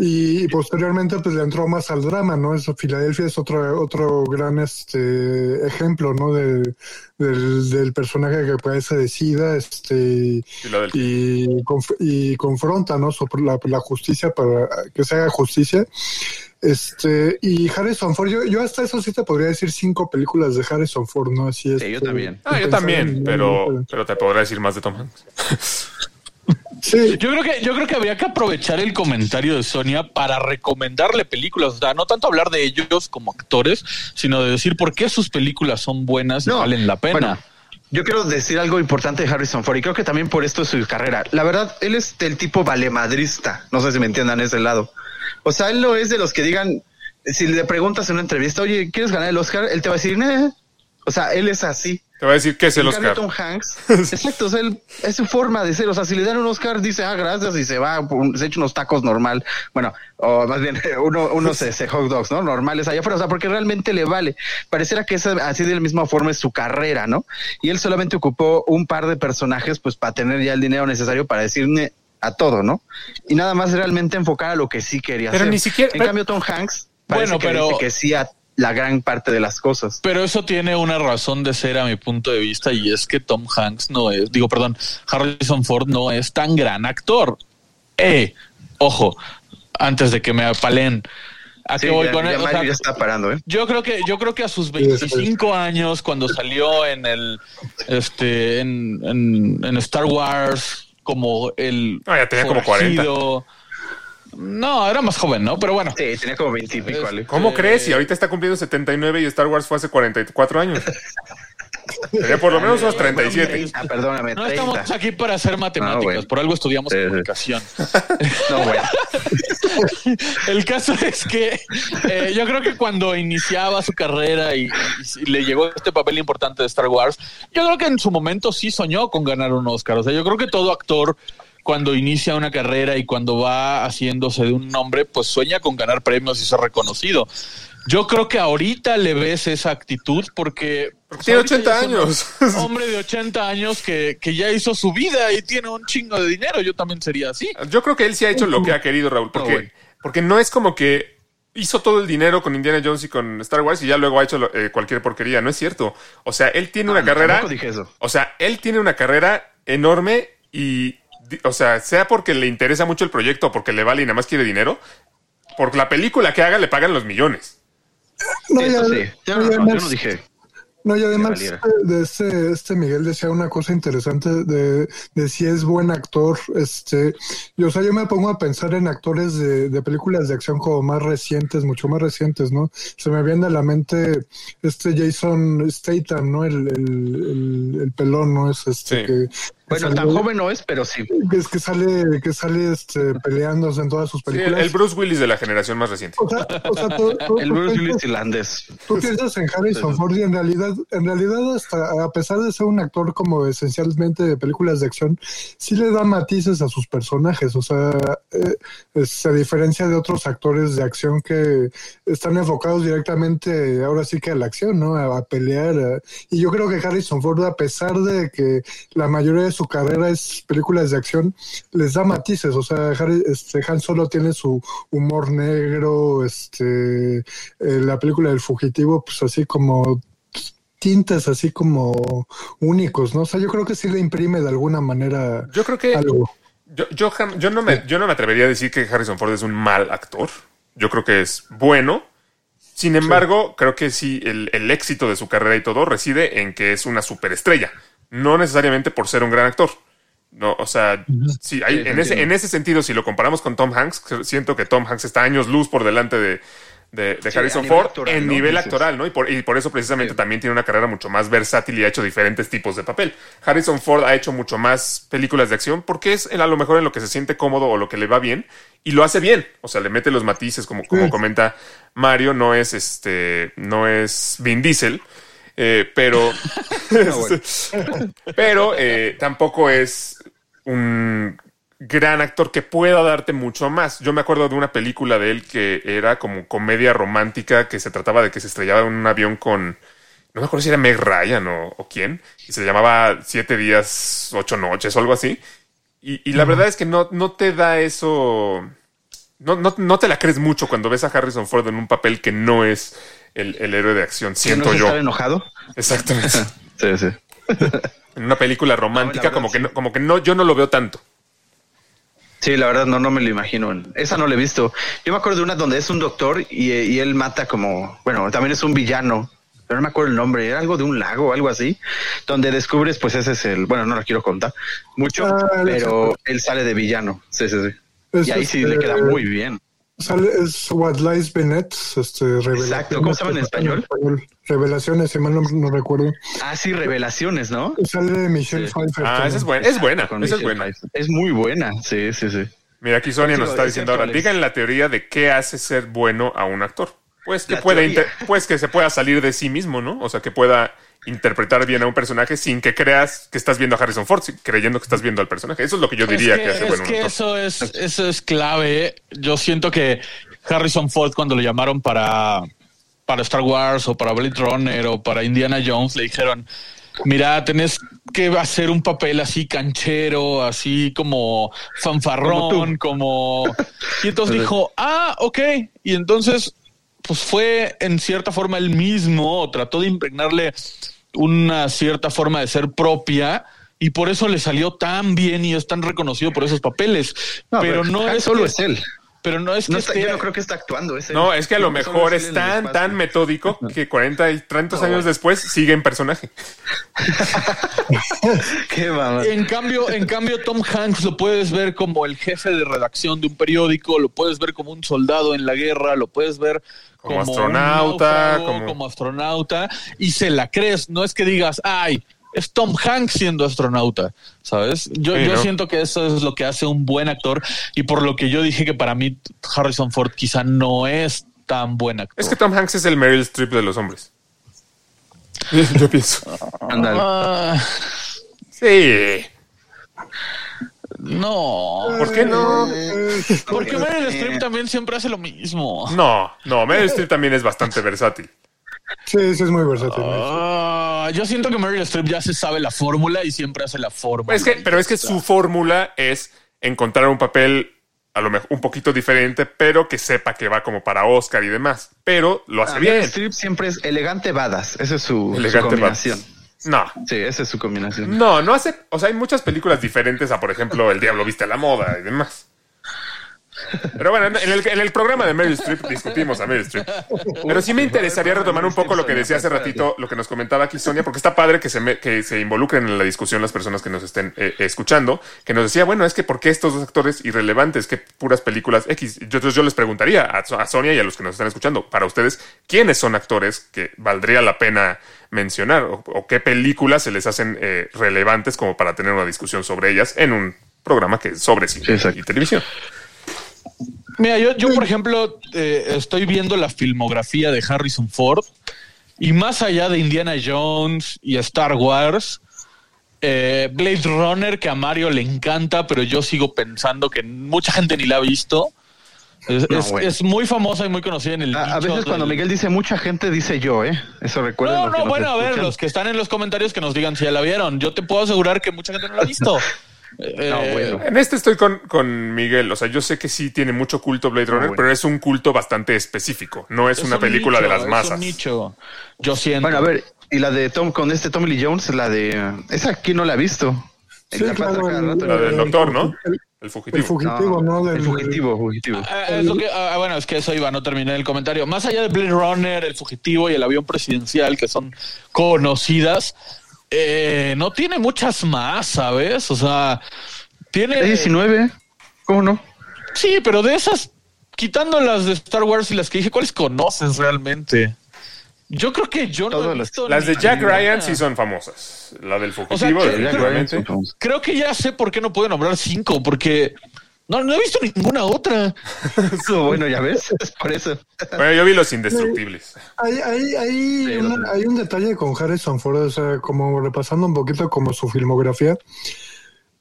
Y, y posteriormente pues le entró más al drama, ¿no? Eso, Filadelfia es otro, otro gran, este, ejemplo, ¿no? De, del, del personaje que parece decida, este, Filadelfia. y, conf- y confronta ¿no? sobre la, la justicia para que se haga justicia. Este, y Harrison Ford, yo, yo hasta eso sí te podría decir cinco películas de Harrison Ford, ¿no? Así es. Sí, yo también. Ah, yo también, pero, pero te podré decir más de Tom Hanks. Sí, Yo creo que yo creo que habría que aprovechar el comentario de Sonia para recomendarle películas, o sea, no tanto hablar de ellos como actores, sino de decir por qué sus películas son buenas y No, valen la pena. bueno, yo quiero decir algo importante de Harrison Ford y creo que también por esto es su carrera. La verdad, él es del tipo valemadrista. No sé si me entiendan ese lado. O sea, él no es de los que digan, si le preguntas en una entrevista, oye, ¿quieres ganar el Oscar? Él te va a decir, "Nah". O sea, él es así. Te voy a decir qué es el En cambio, Oscar. Tom Hanks, exacto, o sea, él- es su forma de ser. O sea, si le dan un Oscar, dice, ah, gracias, y se va, se echa unos tacos normal. Bueno, o más bien, uno, unos ese, hot dogs, ¿no? Normales allá afuera, o sea, porque realmente le vale. Pareciera que esa, así de la misma forma es su carrera, ¿no? Y él solamente ocupó un par de personajes, pues, para tener ya el dinero necesario para decirle a todo, ¿no? Y nada más realmente enfocar a lo que sí quería Pero hacer. ni siquiera- En pero- cambio, Tom Hanks, parece Bueno, que pero- dice que sí a la gran parte de las cosas. Pero eso tiene una razón de ser a mi punto de vista y es que Tom Hanks no es, digo, perdón, Harrison Ford no es tan gran actor. Eh, ojo, antes de que me apalen, ¿a Sí, qué voy ya- con ya él? O Mario sea, ya está parando, ¿eh? Yo creo que yo creo que a sus 25 años cuando salió en el este en, en, en Star Wars como el Ah, ya tenía como 40. No, era más joven, ¿no? Pero bueno. Sí, tenía como 20 y pico, Ale. ¿Cómo crees? Y ahorita está cumpliendo 79 y Star Wars fue hace 44 años. Tenía por lo menos unos 37. Ah, perdóname, No 30. estamos aquí para hacer matemáticas, bueno. por algo estudiamos Sí, sí. comunicación. No, bueno. El caso es que eh, yo creo que cuando iniciaba su carrera y, y le llegó este papel importante de Star Wars, yo creo que en su momento sí soñó con ganar un Oscar. O sea, yo creo que todo actor cuando inicia una carrera y cuando va haciéndose de un nombre, pues sueña con ganar premios y ser reconocido. Yo creo que ahorita le ves esa actitud porque... pues, tiene ahorita 80 ya es un años. Hombre de 80 años que, que ya hizo su vida y tiene un chingo de dinero. Yo también sería así. Yo creo que él sí ha hecho lo que ha querido, Raúl, porque, bueno. porque no es como que hizo todo el dinero con Indiana Jones y con Star Wars y ya luego ha hecho eh, cualquier porquería. No es cierto. O sea, él tiene una no, carrera. dije eso. O sea, él tiene una carrera enorme y, o sea, sea porque le interesa mucho el proyecto o porque le vale y nada más quiere dinero, por la película que haga le pagan los millones. no, Sí, y eso ad- sí. Yo no, y no, yo además- no dije. No, y además eh, de este, este Miguel decía una cosa interesante de, de si es buen actor. Este, y, o sea, yo me pongo a pensar en actores de, de películas de acción como más recientes, mucho más recientes, ¿no? Se me viene a la mente este Jason Statham, ¿no? El, el, el, el pelón, ¿no? Es este Sí. que, Bueno, sale- tan joven no es, pero sí. que es que sale, que sale este, peleándose en todas sus Sí, el, películas. el Bruce Willis de la generación más reciente. o sea, o sea, tú, tú- El Bruce Willis irlandés. Tú piensas en Harrison Ford y en realidad, en realidad hasta a pesar de ser un actor como esencialmente de películas de acción, sí le da matices a sus personajes. O sea, eh, eh, se diferencia de otros actores de acción que están enfocados directamente, ahora sí que a la acción, ¿no? A, a pelear. a- y yo creo que Harrison Ford, a pesar de que la mayoría de su carrera es películas de acción, les da matices. O sea, Harry- este, Han Solo tiene su humor negro, este, eh, la película del fugitivo, pues así como tintes así como únicos, ¿no? O sea, yo creo que sí le imprime de alguna manera Yo creo que algo. yo, yo, no me, yo no me atrevería a decir que Harrison Ford es un mal actor. Yo creo que es bueno. Sin embargo, creo que sí, el, el éxito de su carrera y todo reside en que es una superestrella. No necesariamente por ser un gran actor. No, o sea, sí, hay- Sí, en, ese, en ese sentido, si lo comparamos con Tom Hanks, siento que Tom Hanks está años luz por delante de, de- de Sí, Harrison Ford actoral, en ¿no? nivel Dices. actoral, ¿no? Y por, y por eso precisamente también tiene una carrera mucho más versátil y ha hecho diferentes tipos de papel. Harrison Ford ha hecho mucho más películas de acción porque es a lo mejor en lo que se siente cómodo o lo que le va bien y lo hace bien. O sea, le mete los matices, como, como Sí. comenta Mario, no es este, no es Vin Diesel. Eh, pero pero eh, tampoco es un gran actor que pueda darte mucho más. Yo me acuerdo de una película de él que era como comedia romántica que se trataba de que se estrellaba en un avión con no me acuerdo si era Meg Ryan o, o quién, y se llamaba Siete días, ocho noches o algo así. Y, y la verdad es que no, no te da eso. No, no, no te la crees mucho cuando ves a Harrison Ford en un papel que no es el, el héroe de acción, ¿Que siento no yo. estar enojado? Exactamente. Sí, sí. En una película romántica, verdad, como que no, como que no, yo no lo veo tanto. Sí, la verdad no, no me lo imagino. Esa no la he visto. Yo me acuerdo de una donde es un doctor y, y él mata como, bueno, también es un villano, pero no me acuerdo el nombre, era algo de un lago o algo así, donde descubres, pues ese es el, bueno, no lo quiero contar mucho, Ah, pero él sale de villano. Sí, sí, sí. Es, Y ahí sí le queda muy bien. Sale, es What Lies Beneath, este, revelaciones. Exacto, ¿cómo se llama en español? Revelaciones, si mal no, no recuerdo. Ah, sí, revelaciones, ¿no? Sale Michelle Sí. Pfeiffer. Ah, esa es buena. Es buena. Con Esa es Michelle buena. Pfeiffer. Es muy buena, sí, sí, sí. Mira, aquí Sonia nos está es diciendo ahora, digan la teoría de qué hace ser bueno a un actor. Pues que inter- pues que se pueda salir de sí mismo, ¿no? O sea, que pueda interpretar bien a un personaje sin que creas que estás viendo a Harrison Ford, creyendo que estás viendo al personaje. Eso es lo que yo diría es que, que, hace es bueno que eso es, eso es clave. Yo siento que Harrison Ford, cuando lo llamaron para, para Star Wars o para Blade Runner o para Indiana Jones, le dijeron: Mira, tenés que hacer un papel así canchero, así como fanfarrón, como. Y entonces dijo: Ah, ok. Y entonces, pues fue en cierta forma él mismo, trató de impregnarle una cierta forma de ser propia y por eso le salió tan bien y es tan reconocido por esos papeles. pero, no es solo que- es él. Pero no es que No está- esté- yo no creo que está actuando. Es él. No, es que a lo mejor es el tan, tan metódico que 40 y 30 No, años después sigue en personaje. Qué mamá. En cambio, en cambio, Tom Hanks lo puedes ver como el jefe de redacción de un periódico, lo puedes ver como un soldado en la guerra, lo puedes ver Como astronauta, náufrago, como- como... astronauta, y se la crees. No es que digas, ay, es Tom Hanks siendo astronauta, ¿sabes? Yo, Sí, yo ¿no? siento que eso es lo que hace un buen actor, y por lo que yo dije que para mí Harrison Ford quizá no es tan buen actor. Es que Tom Hanks es el Meryl Streep de los hombres. Yo pienso. Ándale. Ah, Sí. no. ¿Por qué no? Porque Meryl Streep también siempre hace lo mismo. No, no, Meryl Streep también es bastante versátil. Sí, sí, es muy versátil. Ah, yo siento que Meryl Streep ya se sabe la fórmula y siempre hace la fórmula. Es que, pero es que su fórmula es encontrar un papel a lo mejor un poquito diferente, pero que sepa que va como para Oscar y demás. Pero lo hace Ah, bien. Meryl Streep siempre es elegante badass. Esa es su, combinación. No, Sí, esa es su combinación. no, no hace. O sea, hay muchas películas diferentes a, por ejemplo, El Diablo Viste a la Moda y demás. Pero bueno, en el, en el programa de Meryl Streep discutimos a Meryl Streep. Pero sí me interesaría retomar un poco lo que decía hace ratito, lo que nos comentaba aquí Sonia, porque está padre que se, me- que se involucren en la discusión las personas que nos estén eh, escuchando, que nos decía, bueno, es que ¿por qué estos dos actores irrelevantes? ¿Qué puras películas X? Yo, entonces yo les preguntaría a, So- a Sonia y a los que nos están escuchando, para ustedes, ¿quiénes son actores que valdría la pena mencionar? ¿O, o qué películas se les hacen eh, relevantes como para tener una discusión sobre ellas en un programa que es sobre cine Sí, y televisión? Mira, yo, yo por ejemplo, eh, estoy viendo la filmografía de Harrison Ford y más allá de Indiana Jones y Star Wars, eh, Blade Runner, que a Mario le encanta, pero yo sigo pensando que mucha gente ni la ha visto. Es, No, es- bueno. es muy famosa y muy conocida en el A, a veces cuando del- Miguel dice mucha gente, dice yo, ¿eh? Eso recuerda. No, no, bueno, a ver, los que están en los comentarios que nos digan si ya la vieron. Yo te puedo asegurar que mucha gente no la ha visto. Eh, No, bueno. En este estoy con, con Miguel. O sea, yo sé que sí tiene mucho culto Blade Runner, bueno. pero es un culto bastante específico. No es, una un película de las masas. Es un nicho. Yo siento. Bueno, a ver, y la de Tom con este Tommy Lee Jones, la de esa aquí no la he visto. Sí, La pasa claro, cada el- rato. La del el- doctor, ¿no? el- El El fugitivo. fugitivo, ¿no? Del- el fugitivo, fugitivo. Ah, es lo que- ah, bueno, es que eso iba, no terminé el comentario. Más allá de Blade Runner, El Fugitivo y El Avión Presidencial, que son conocidas, eh, no tiene muchas más, ¿sabes? O sea, tiene... Es 19, ¿cómo no? Sí, pero de esas, quitando las de Star Wars y las que dije, ¿cuáles conoces realmente? Yo creo que yo no he las- visto Las de Jack ninguna. Ryan sí son famosas. La del fugitivo, sea, que- Jack Ryan. Creo que ya sé por qué no puedo nombrar cinco, porque no, no he visto ninguna otra. Bueno, ya ves, es por eso. Bueno, yo vi Los Indestructibles. Hay, hay, hay, Sí, una- lo- hay un detalle con Harrison Ford, o sea, como repasando un poquito como su filmografía.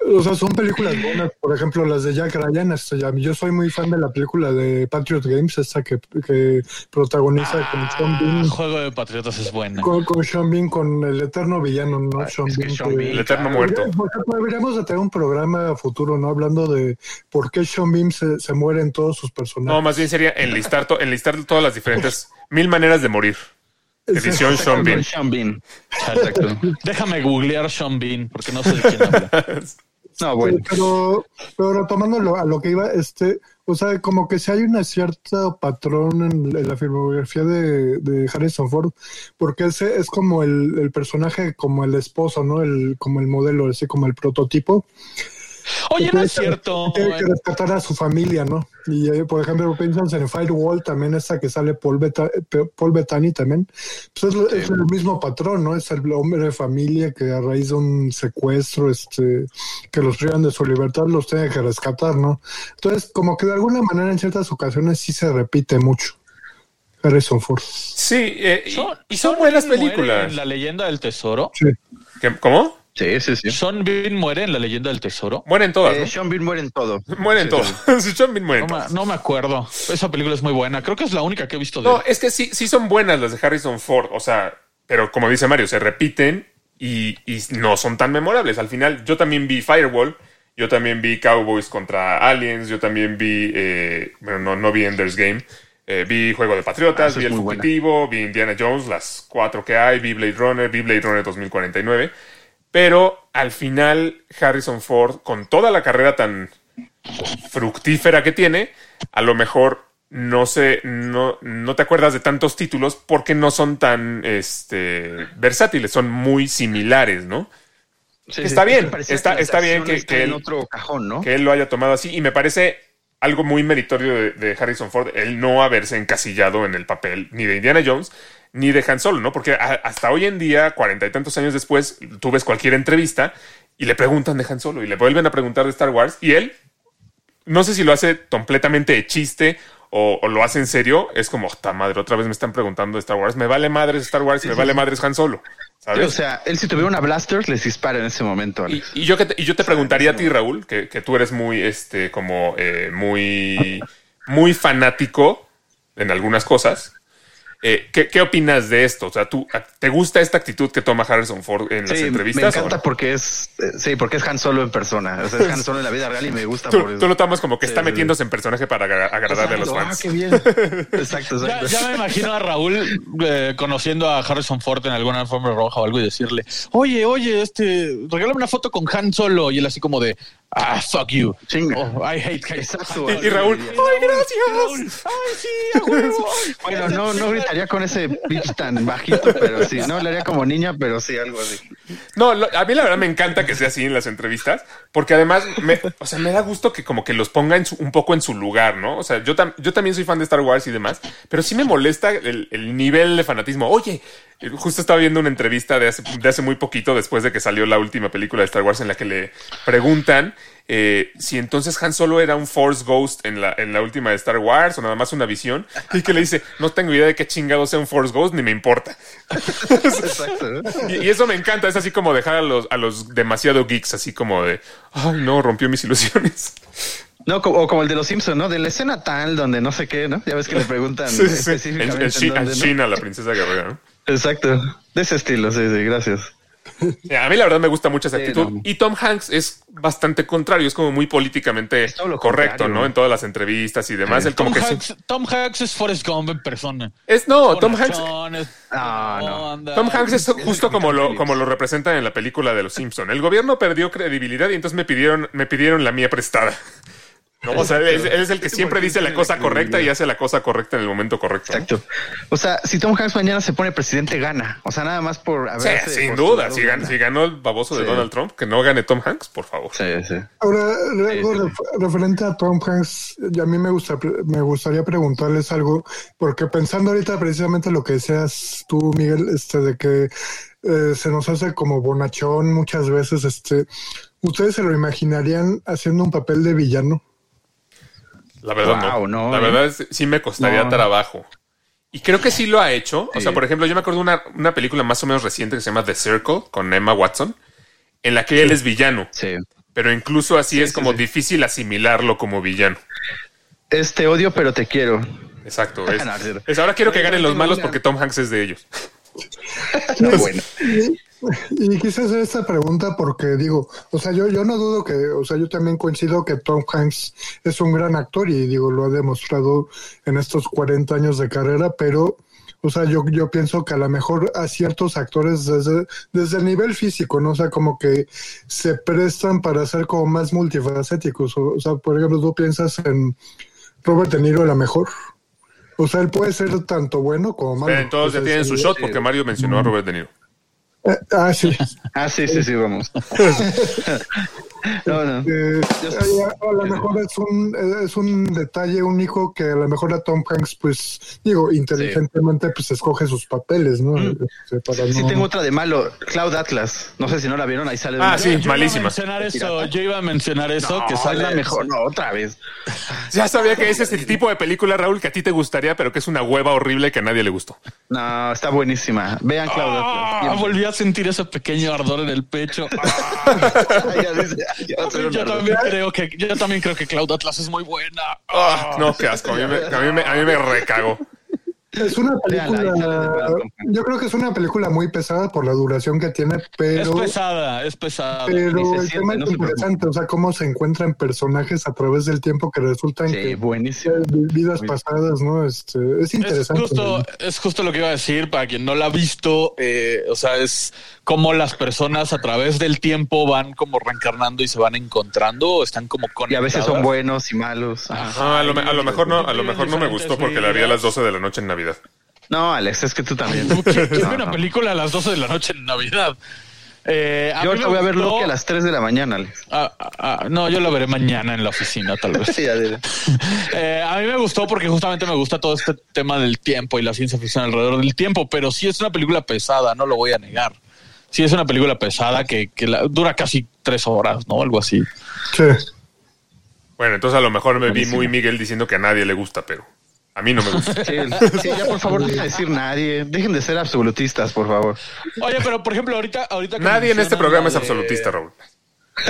O sea, son películas buenas, por ejemplo, las de Jack Ryan. este, ya- yo soy muy fan de la película de Patriot Games, esta que, que protagoniza con Sean Ah, Bean, Juego de Patriotas es buena. con, con Sean Bean, con el eterno villano, ¿no? Sean es que Bean, Sean que- Bean, El eterno muerto. Deberíamos de tener un programa futuro, ¿no? Hablando de por qué Sean Bean se, se muere en todos sus personajes. No, más bien sería enlistar, to- enlistar todas las diferentes mil maneras de morir. Edición Sean Bean. Sean Bean. Exacto. Déjame googlear Sean Bean, porque no sé de quién habla. No, bueno. Pero, pero retomando lo- a lo que iba, este, o sea, como que si hay una cierta patrón en, en la filmografía de, de Harrison Ford, porque ese es como el, el personaje, como el esposo, ¿no? El, como el modelo, así como el prototipo. Oye, no es cierto. Tiene que rescatar a su familia, ¿no? Y eh, por ejemplo, piensas en Firewall, también esta que sale Paul, Beta- Paul Bettany también. Pues es, es el mismo patrón, ¿no? Es el hombre de familia que a raíz de un secuestro, este, que los privan de su libertad, los tiene que rescatar, ¿no? Entonces, como que de alguna manera en ciertas ocasiones sí se repite mucho. Harrison Ford. Sí, eh, y- Son- y son Sean buenas películas. En la leyenda del tesoro. Sí. ¿Qué- ¿Cómo? Sí, sí, sí. Sean Bean muere en la leyenda del tesoro. Mueren todas, Eh, ¿no? Sean Bean muere en todo. Mueren Sí, todos. sí. Sean Bean muere No en no me acuerdo. Esa película es muy buena. Creo que es la única que he visto de No, él. es que sí, sí son buenas las de Harrison Ford, o sea, pero como dice Mario, se repiten y, y no son tan memorables. Al final, yo también vi Firewall, yo también vi Cowboys contra Aliens, yo también vi, eh, bueno, no, no vi Ender's Game, eh, vi Juego de Ah, Patriotas, esa vi El buena. Fugitivo, vi Indiana Jones, las cuatro que hay, vi Blade Runner, vi Blade Runner 2049, pero al final Harrison Ford, con toda la carrera tan fructífera que tiene, a lo mejor no sé, no, no te acuerdas de tantos títulos porque no son tan este, versátiles, son muy similares, ¿no? Sí, Está sí. bien, que está- está bien que- está que en él- otro cajón, ¿no? Que él lo haya tomado así y me parece algo muy meritorio de, de Harrison Ford el no haberse encasillado en el papel ni de Indiana Jones ni de Han Solo, ¿no? Porque a- hasta hoy en día, cuarenta y tantos años después, tú ves cualquier entrevista y le preguntan de Han Solo y le vuelven a preguntar de Star Wars y él no sé si lo hace completamente de chiste o, o lo hace en serio. Es como, esta madre, otra vez me están preguntando de Star Wars. Me vale madres Star Wars y me vale madres Han Solo. O sea, él si tuviera una blaster les dispara en ese momento. Y, yo, que te, y yo te preguntaría a ti, Raúl, que, que tú eres muy, este, como, eh, muy, muy fanático en algunas cosas. Eh, ¿qué, qué opinas de esto? O sea, ¿tú, ¿te gusta esta actitud que toma Harrison Ford en las Sí, me entrevistas? o encanta no? porque es eh, sí, porque es Han Solo en persona. O sea, es Han Solo en la vida real y me gusta Tú, por eso. tú lo tomas como que Sí, está sí, metiéndose en personaje para agra- agradarle a los fans. Ah, qué bien. Exacto, Ya, exacto. ya me imagino a Raúl eh, conociendo a Harrison Ford en alguna alfombra roja o algo y decirle, oye, oye, este, regálame una foto con Han Solo. Y él así como de, ah, fuck you. Chinga. Oh, I hate. Exacto. Y, y Raúl, ¡ay, gracias! Ay, sí, a huevo. Bueno, no, no gritaría con ese pitch tan bajito, pero sí, no le haría como niña, pero sí algo así. No, lo- a mí la verdad me encanta que sea así en las entrevistas, porque además, me, o sea, me da gusto que como que los ponga en su- un poco en su lugar, ¿no? O sea, yo, tam- yo también soy fan de Star Wars y demás, pero sí me molesta el, el nivel de fanatismo. Oye, justo estaba viendo una entrevista de hace, de hace muy poquito, después de que salió la última película de Star Wars, en la que le preguntan eh, si entonces Han Solo era un Force Ghost en la, en la última de Star Wars o nada más una visión, y que le dice, no tengo idea de qué chingado sea un Force Ghost, ni me importa. Y, y eso me encanta, es así como dejar a los, a los demasiado geeks, así como de, ay no, rompió mis ilusiones. No, o como el de los Simpsons, ¿no? De la escena tal donde no sé qué, ¿no? Ya ves que le preguntan Sí, sí, sí. En, específicamente. en Shi- en dónde, en ¿no? China, la princesa guerrera. ¿no? Exacto. De ese estilo, sí, sí, gracias. Sí, A mí la verdad me gusta mucho esa Sí, actitud. no. Y Tom Hanks es bastante contrario, es como muy políticamente correcto, contrario. ¿no? En todas las entrevistas y demás. Él como Tom, que Hanks, Tom Hanks es Forrest Gump en persona. es no, Tom Hanks. Es- no. anda. Tom Hanks es justo como lo, como lo representan en la película de Los Simpson. El gobierno perdió credibilidad y entonces me pidieron, me pidieron la mía prestada. No, o sea, él es, él es el que siempre dice la cosa correcta y hace la cosa correcta en el momento correcto. ¿no? Exacto. O sea, si Tom Hanks mañana se pone presidente, gana. O sea, nada más por Sí, haberse sin duda. Si, gan- gana. si ganó el baboso de Sí. Donald Trump, que no gane Tom Hanks, por favor. Sí, sí. Ahora, algo ref- referente a Tom Hanks, y a mí me, gusta, me gustaría preguntarles algo, porque pensando ahorita precisamente lo que decías tú, Miguel, este, de que eh, se nos hace como bonachón muchas veces, este, ¿ustedes se lo imaginarían haciendo un papel de villano? La verdad Wow, no. no, La ¿eh? verdad es, sí me costaría No. trabajo. Y creo que sí lo ha hecho. O sea, por ejemplo, yo me acuerdo de una, una película más o menos reciente que se llama The Circle con Emma Watson, en la que él es villano. Sí. Pero incluso así Sí, es como difícil asimilarlo como villano. Es te odio, pero te quiero. Exacto. Es, No, ahora quiero que ganen los malos porque Tom Hanks es de ellos. Muy bueno. Y quise hacer esta pregunta porque digo, o sea, yo, yo no dudo que, o sea, yo también coincido que Tom Hanks es un gran actor y digo, lo ha demostrado en estos 40 años de carrera, pero, o sea, yo, yo pienso que a lo mejor a ciertos actores desde, desde el nivel físico, ¿no? O sea, como que se prestan para ser como más multifacéticos. O, o sea, por ejemplo, tú piensas en Robert De Niro a lo mejor. O sea, él puede ser tanto bueno como malo. Pero todos O sea, ya tienen su shot porque Mario mencionó a Robert De Niro. Ah, sí. Ah, sí, sí, sí, vamos. no, no. Eh, eh, a lo mejor es un, es un detalle único que a lo mejor a Tom Hanks, pues, digo, inteligentemente, pues escoge sus papeles, ¿no? Este, para Sí, no- tengo otra de malo. Cloud Atlas. No sé si no la vieron, ahí sale. Ah, sí. Yo iba a malísima. mencionar eso, yo iba a mencionar eso, No, que sale la mejor. No, otra vez. Ya sabía que ese es el tipo de película, Raúl, que a ti te gustaría, pero que es una hueva horrible que a nadie le gustó. No, está buenísima. Vean Cloud Ah, Atlas. volví a sentir ese pequeño ardor en el pecho. Ya dice, yo ardor. también creo que yo también creo que Cloud Atlas es muy buena. Ah, no, qué asco. A mí me, a mí me, a mí me recagó. Es una película, yo creo que es una película muy pesada por la duración que tiene, pero, es pesada, es pesada. pero el siente, tema no es se interesante, o sea, cómo se encuentran personajes a través del tiempo que resultan Sí, que buenísimo. vidas pasadas, ¿no? Este, es Es interesante. justo, es justo lo que iba a decir para quien no la ha visto. eh, o sea, es como las personas a través del tiempo van como reencarnando y se van encontrando o están como Y a conectadas. veces son buenos y malos. Ajá. A, lo, me- a lo mejor no, a lo mejor no me gustó porque la vi a las 12 de la noche en Navidad. No, Alex, es que tú también. ¿Quién quién ve No, una no. película a las 12 de la noche en Navidad? Eh, Yo ahorita me voy a ver gustó- Loki a las 3 de la mañana, Alex. Ah, ah, ah, no, yo lo veré mañana en la oficina, tal vez. Sí, ya diré. Eh, a mí me gustó porque justamente me gusta todo este tema del tiempo y la ciencia ficción alrededor del tiempo, pero sí es una película pesada, no lo voy a negar. Sí es una película pesada que, que la- dura casi tres horas, ¿no? Algo así. Sí. Bueno, entonces a lo mejor me vi muy Miguel diciendo que a nadie le gusta, pero a mí no me gusta. Sí, sí, ya por favor, dejen de decir nadie. Dejen de ser absolutistas, por favor. Oye, pero por ejemplo, ahorita... ahorita que Nadie en este programa es absolutista, Raúl.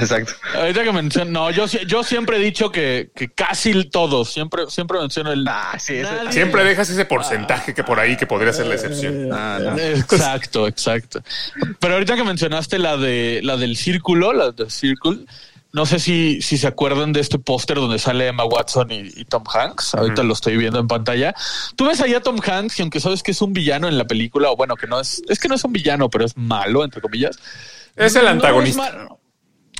Exacto. Ahorita que mencionan... No, yo, yo siempre he dicho que, que casi todos, siempre, siempre menciono el... Ah, sí, ese- Nadie- Siempre dejas ese porcentaje que por ahí que podría ser la excepción. Ah, no. Exacto, exacto. Pero ahorita que mencionaste la de la del círculo, la del Circle, no sé si, si se acuerdan de este póster donde sale Emma Watson y, y Tom Hanks. Ahorita lo estoy viendo en pantalla. Tú ves ahí a Tom Hanks y aunque sabes que es un villano en la película, o bueno, que no es, es que no es un villano, pero es malo, entre comillas. Es el antagonista.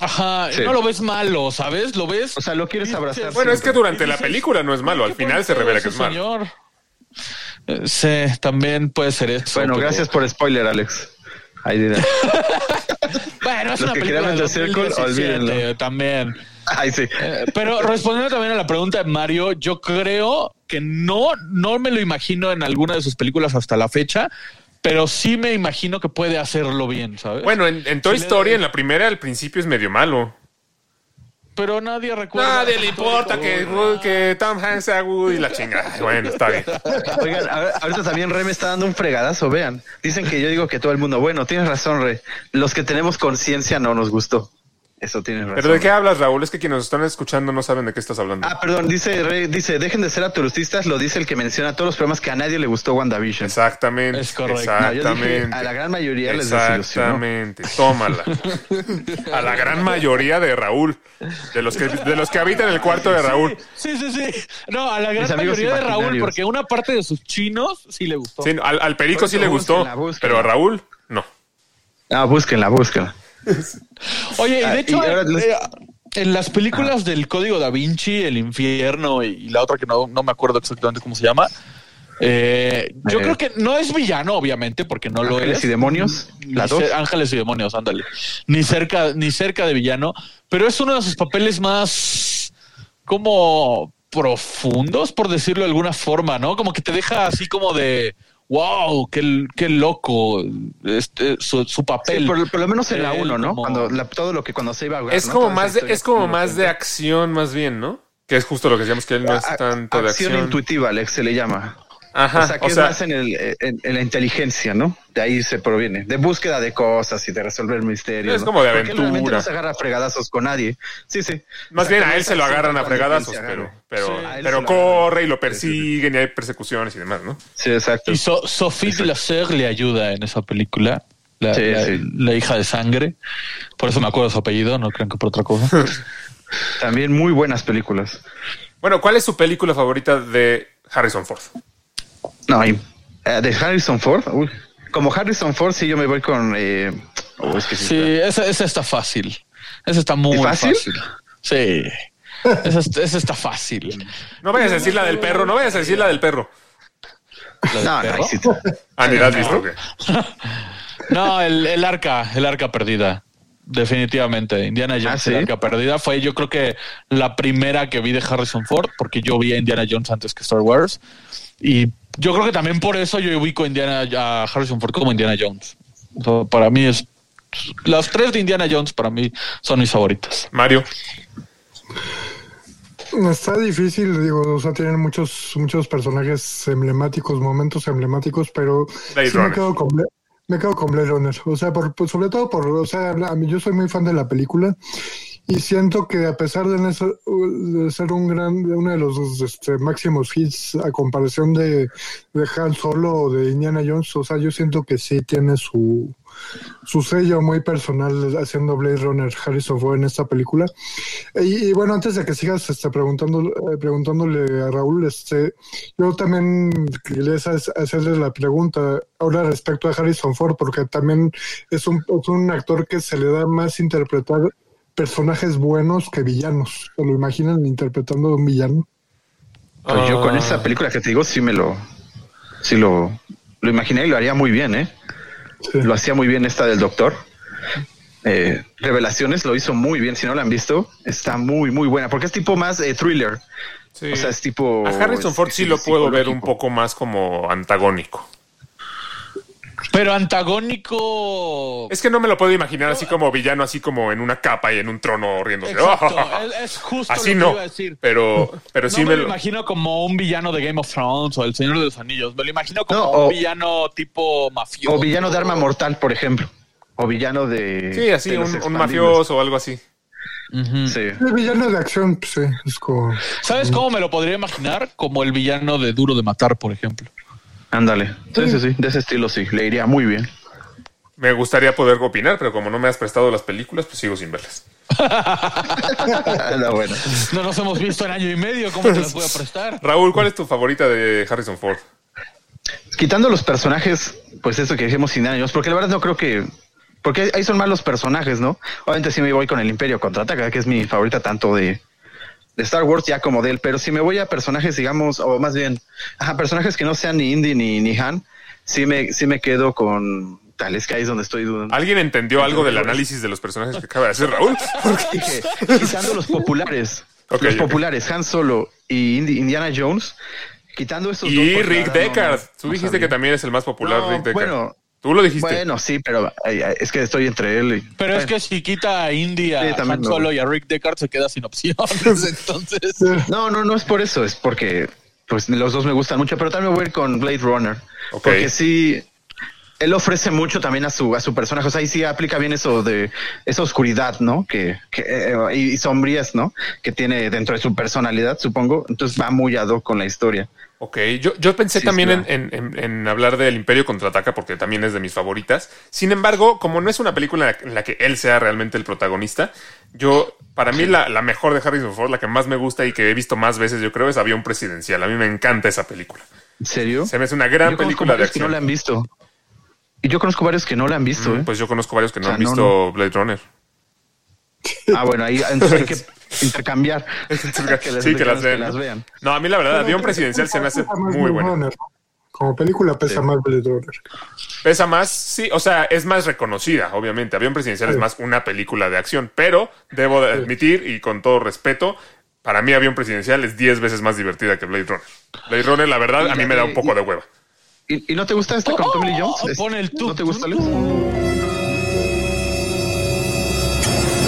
Ajá, Sí. no lo ves malo, ¿sabes? Lo ves. O sea, lo quieres abrazar. Bueno, es que durante la película no es malo, al ¿Qué final se revela que es malo. señor? Eh, Sí, también puede ser eso. Bueno, pero- gracias por spoiler, Alex. Bueno, es Los una que película de The Circle, 2017 olvídenlo. también. Ay, sí. Eh, Pero respondiendo también a la pregunta de Mario, yo creo que no, no me lo imagino en alguna de sus películas hasta la fecha, pero sí me imagino que puede hacerlo bien, ¿sabes? Bueno, en, en Toy Sí Story, en la primera, al principio es medio malo. Pero nadie recuerda. Nadie le importa que, que Tom Hanks sea Woody y la chingada. Bueno, está bien. Oigan, ahorita también Re me está dando un fregadazo, vean. Dicen que yo digo que todo el mundo, bueno, tienes razón, Re. Los que tenemos conciencia no nos gustó. Eso tienes razón. ¿Pero de qué hablas, Raúl? Es que quienes nos están escuchando no saben de qué estás hablando. Ah, perdón, dice Re, dice, dejen de ser aturistas, lo dice el que menciona todos los problemas que a nadie le gustó WandaVision. Exactamente. Es correcto. No, yo dije, Exactamente. a la gran mayoría les desilusionó. Exactamente. Tómala. A la gran mayoría de Raúl. De los que, de los que habitan el cuarto de Raúl. Sí, sí, sí. No, a la gran mayoría de Raúl, porque una parte de sus chinos sí le gustó. Sí, al, al Perico sí le gustó, pero a Raúl no. Ah, búsquenla, búsquenla. Oye, y Ah, de hecho, y ahora en, les- eh, en las películas del Código Da Vinci, El Infierno y la otra que no, no me acuerdo exactamente cómo se llama, eh, yo Eh. creo que no es villano, obviamente, porque no lo Ángeles es. y demonios, Ni la dos. Ángeles y demonios, ándale. Ni cerca, ni cerca de villano, pero es uno de sus papeles más como profundos, por decirlo de alguna forma, ¿no? Como que te deja así como de wow, qué, qué loco este, su, su papel. Sí, por, por lo menos en la Él 1, ¿no? como- Cuando la- todo lo que cuando se iba a ahogar, Es ¿no? como Toda más de, es como más de acción, más bien, ¿no? Que es justo lo que decíamos que él no es A- tanto de acción acción. intuitiva, Alex, se le llama. Ajá, o sea, que es más en, el, en, en la inteligencia, ¿no? De ahí se proviene. De búsqueda de cosas y de resolver misterios. Es ¿no? como de Porque él realmente aventura. no se agarra a fregadazos con nadie. Sí, sí. Más O sea, bien a él se lo agarran a fregadazos, pero, Sí. Corre y lo persiguen y hay persecuciones y demás, ¿no? Sí, exacto. Y So- Sophie Glaser le ayuda en esa película. La, Sí, la- sí. la hija de sangre. Por eso me acuerdo de su apellido, no crean que por otra cosa. También muy buenas películas. Bueno, ¿cuál es su película favorita de Harrison Ford? No, y, eh, de Harrison Ford. uy, como Harrison Ford, sí, yo me voy con. Eh, oh, es que sí Sí, está- esa, esa está fácil. Esa está muy ¿Y fácil. fácil? Sí. Esa, es- esa está fácil. No vayas a decir la del perro, no vayas a decir la del perro. ¿La del No, no, perro? Ah. No, el, el arca, el arca perdida. Definitivamente. Indiana Jones, ¿Ah, sí? el arca perdida. Fue yo creo que la primera que vi de Harrison Ford, porque yo vi a Indiana Jones antes que Star Wars. Y yo creo que también por eso yo ubico a, Indiana, a Harrison Ford como Indiana Jones. O sea, para mí es. Las tres de Indiana Jones para mí son mis favoritas. Mario. Está difícil, digo, o sea, tienen muchos, muchos personajes emblemáticos, momentos emblemáticos, pero sí me quedo con me quedo con Blade Runner. O sea, por, por- sobre todo por, o sea, a mí yo soy muy fan de la película y siento que a pesar de, ser, un gran, uno de los este, máximos hits a comparación de, de Han Solo o de Indiana Jones, o sea, yo siento que sí tiene su, su sello muy personal haciendo Blade Runner Harrison Ford en esta película. Y, bueno, antes de que sigas este, preguntando, eh, preguntándole a Raúl, este, yo también quería hacer- hacerle la pregunta ahora respecto a Harrison Ford, porque también es un, es un actor que se le da más interpretar personajes buenos que villanos. ¿Se lo imaginan interpretando a un villano? Pues yo con Ah. esa película que te digo, sí me lo. Sí lo, lo imaginé y lo haría muy bien, ¿eh? Sí. Lo hacía muy bien esta del doctor. Eh, Revelaciones lo hizo muy bien. Si no la han visto, está muy, muy buena. Porque es tipo más eh, thriller. Sí. O sea, es tipo. A Harrison Ford es- sí lo puedo ver un poco más como antagónico. Pero antagónico. Es que no me lo puedo imaginar así como villano, así como en una capa y en un trono riéndose. Exacto, es, es justo Así lo que no, iba a decir. pero, pero no sí me me lo lo... imagino como un villano de Game of Thrones o El Señor de los Anillos. Me lo imagino como No, un villano tipo mafioso. O villano de arma mortal, por ejemplo. O villano de. Sí, así, de un, mafioso o algo así. Sí. El villano de acción, pues, sí, es como... ¿Sabes cómo me lo podría imaginar? Como el villano de Duro de Matar, por ejemplo. Ándale. Sí, sí, sí. De ese estilo sí. Le iría muy bien. Me gustaría poder opinar, pero como no me has prestado las películas, pues sigo sin verlas. No, bueno. No nos hemos visto en año y medio. ¿Cómo te las voy a prestar? Raúl, ¿cuál es tu favorita de Harrison Ford? Quitando los personajes, pues eso que dijimos sin años, porque la verdad no creo que porque ahí- son más los personajes, ¿no? Obviamente sí me voy con el Imperio Contraataca, que es mi favorita tanto de, de Star Wars ya como de él, pero si me voy a personajes, digamos, o más bien, ajá, personajes que no sean ni Indy ni, ni Han, sí me, sí me quedo con tal, es que ahí es donde estoy dudando. ¿Alguien entendió algo del análisis de los personajes que acaba de hacer Raúl? Dije, quitando los populares, los populares, Han Solo y Indiana Jones, quitando esos dos, Y porque Rick Deckard. no- Tú dijiste que también es el más popular, No, Rick Deckard. bueno. Tú lo dijiste. Bueno, sí, pero es que estoy entre él y. Pero es que si quita a Indy, a Sí, Han Solo y a Rick Deckard se queda sin opciones. Entonces, No, no, no es por eso, es porque pues los dos me gustan mucho, pero también voy a ir con Blade Runner. Ok. Porque sí, él ofrece mucho también a su, a su personaje. O sea, ahí sí aplica bien eso de esa oscuridad, ¿no? Que, que eh, y, sombrías, ¿no? Que tiene dentro de su personalidad, supongo. Entonces va muy ad hoc con la historia. Ok, yo, yo pensé Sí, también en, en- en- en hablar del Imperio Contraataca porque también es de mis favoritas. Sin embargo, como no es una película en la que él sea realmente el protagonista, yo, para mí la, la mejor de Harrison Ford, la que más me gusta y que he visto más veces, yo creo, es Avión Presidencial. A mí me encanta esa película. ¿En serio? Se me hace una gran Yo película de varios que no acción. la han visto. Y yo conozco varios que no la han visto, ¿eh? Pues yo conozco varios que no O sea, han no, visto Blade Runner. Ah, bueno, ahí entonces hay que intercambiar. sí, que las, vean, ¿no? No, a mí la verdad, Avión Presidencial se me hace muy. Runner. Como película pesa más Blade Runner. Pesa más, sí, o sea, es más reconocida, obviamente. Avión Presidencial es más una película de acción, pero debo de admitir, y con todo respeto, para mí Avión Presidencial es 10 veces más divertida que Blade Runner. Blade Runner, la verdad, a mí me da un poco de hueva. ¿Y, y no te gusta esta con Tommy Lee Jones? Oh, Es- pon el ¿No te gusta, tum, Luis?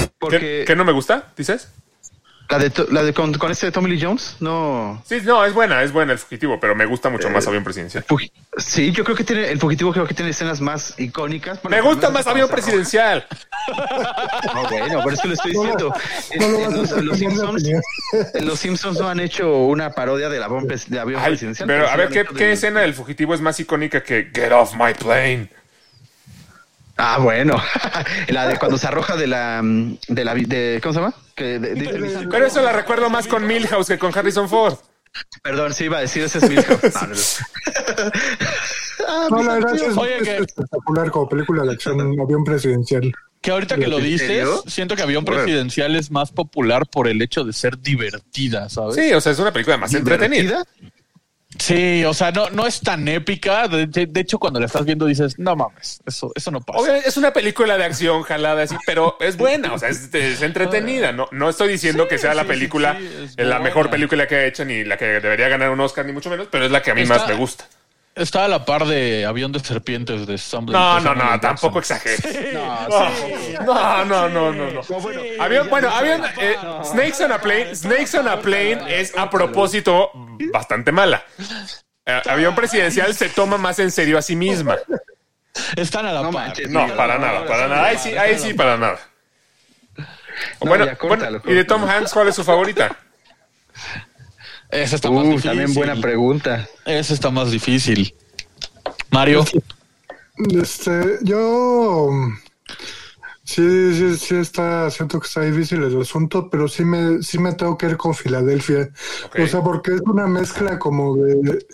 ¿Qué, Porque qué no me gusta, dices? La de, la de con, con este de Tommy Lee Jones, no. Sí, no, es buena, es buena el fugitivo, pero me gusta mucho más Avión Presidencial. Sí, yo creo que tiene el fugitivo, creo que tiene escenas más icónicas. Bueno, Me gusta más Avión Presidencial. No, bueno, pero es que lo estoy diciendo. No lo En- vas en a los, en Simpsons, los no han hecho una parodia del avión, de avión Ay, presidencial. pero a ver, ¿qué, escena del fugitivo es más icónica que Get off my plane? Ah, bueno. la de cuando se arroja de la. mm, de la. de- ¿Cómo se llama? Que de- de- Pero eso la recuerdo más con Milhouse que con Harrison Ford. Perdón, sí iba a decir ese es Milhouse. No, no, no. Ah, No, la verdad es, Oye, es que- espectacular como película de acción, un avión presidencial. que ahorita que lo ¿En dices, siento que Avión. Presidencial es más popular por el hecho de ser divertida, ¿sabes? Sí, o sea, es una película más entretenida. Sí, o sea, no, no es tan épica. De, de- de hecho, cuando la estás viendo dices, no mames, eso, eso no pasa. Obviamente es una película de acción jalada así, pero es buena, o sea, es, es entretenida. No, no estoy diciendo Sí, que sea la película, sí, sí, es la mejor película que ha hecho, ni la que debería ganar un Oscar, ni mucho menos, pero es la que a mí Está- más me gusta. Está a la par de Avión de Serpientes de Sam No, no, Samuel no, tampoco exageres. No, no, no, no, no. Avión, bueno, avión, eh, Snakes on a Plane, Snakes on a Plane es a propósito bastante mala. Eh, avión presidencial se toma más en serio a sí misma. Están a la No par. manches. No, para nada, para nada. Ahí sí, ahí sí, para nada. No, bueno, ya, córtalo, bueno, y de Tom Hanks, ¿cuál es su favorita? Esa está más difícil. también buena pregunta. Esa está más difícil. Mario. Este, yo sí, sí, sí está, siento que está difícil el asunto, pero sí me, sí me tengo que ir con Filadelfia. O sea, porque es una mezcla como de,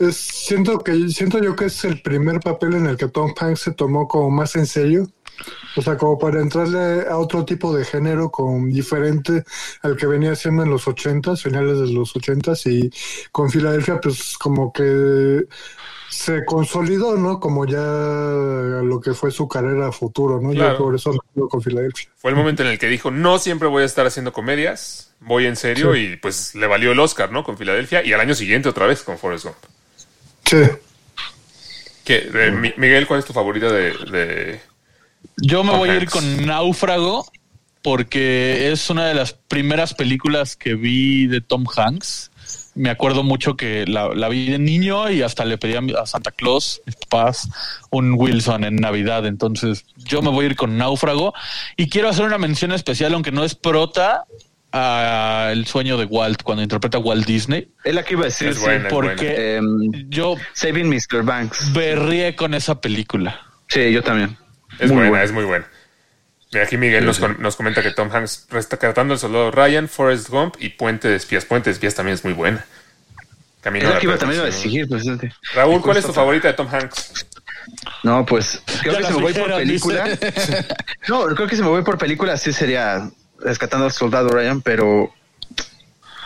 es, siento que, siento yo que es el primer papel en el que Tom Hanks se tomó como más en serio. O sea, como para entrarle a otro tipo de género con diferente al que venía haciendo en los ochentas, finales de los ochentas, y con Filadelfia, pues como que se consolidó, ¿no? Como ya lo que fue su carrera a futuro, ¿no? Claro. Yo por eso quedo con Filadelfia. Fue el momento en el que dijo, no siempre voy a estar haciendo comedias, voy en serio y pues le valió el Oscar, ¿no? Con Filadelfia y al año siguiente otra vez con Forrest Gump. Sí. ¿Qué? Eh, Mi- Miguel, ¿cuál es tu favorita de, de- Yo me voy a ir con Náufrago porque es una de las primeras películas que vi de Tom Hanks. Me acuerdo mucho que la, la vi de niño y hasta le pedí a, mi- a Santa Claus, mis papás, un Wilson en Navidad. Entonces yo me voy a ir con Náufrago y quiero hacer una mención especial, aunque no es prota, a El sueño de Walt cuando interpreta a Walt Disney. Es la que iba a decir. Sí. buena, porque Em, yo Saving Mr. Banks. berrié con esa película. Sí, yo también. Es Muy buena, buena. es muy buena. Mira, aquí Miguel nos, con- nos comenta que Tom Hanks rescatando el soldado Ryan, Forrest Gump y Puente de Espías. Puente de Espías también es muy buena. Camino Es la que iba también a. Pues, este. Raúl, ¿cuál es tu favorita de Tom Hanks? No, pues creo Ya que si me voy por película. No, creo que si me voy por película sí sería rescatando al soldado Ryan, pero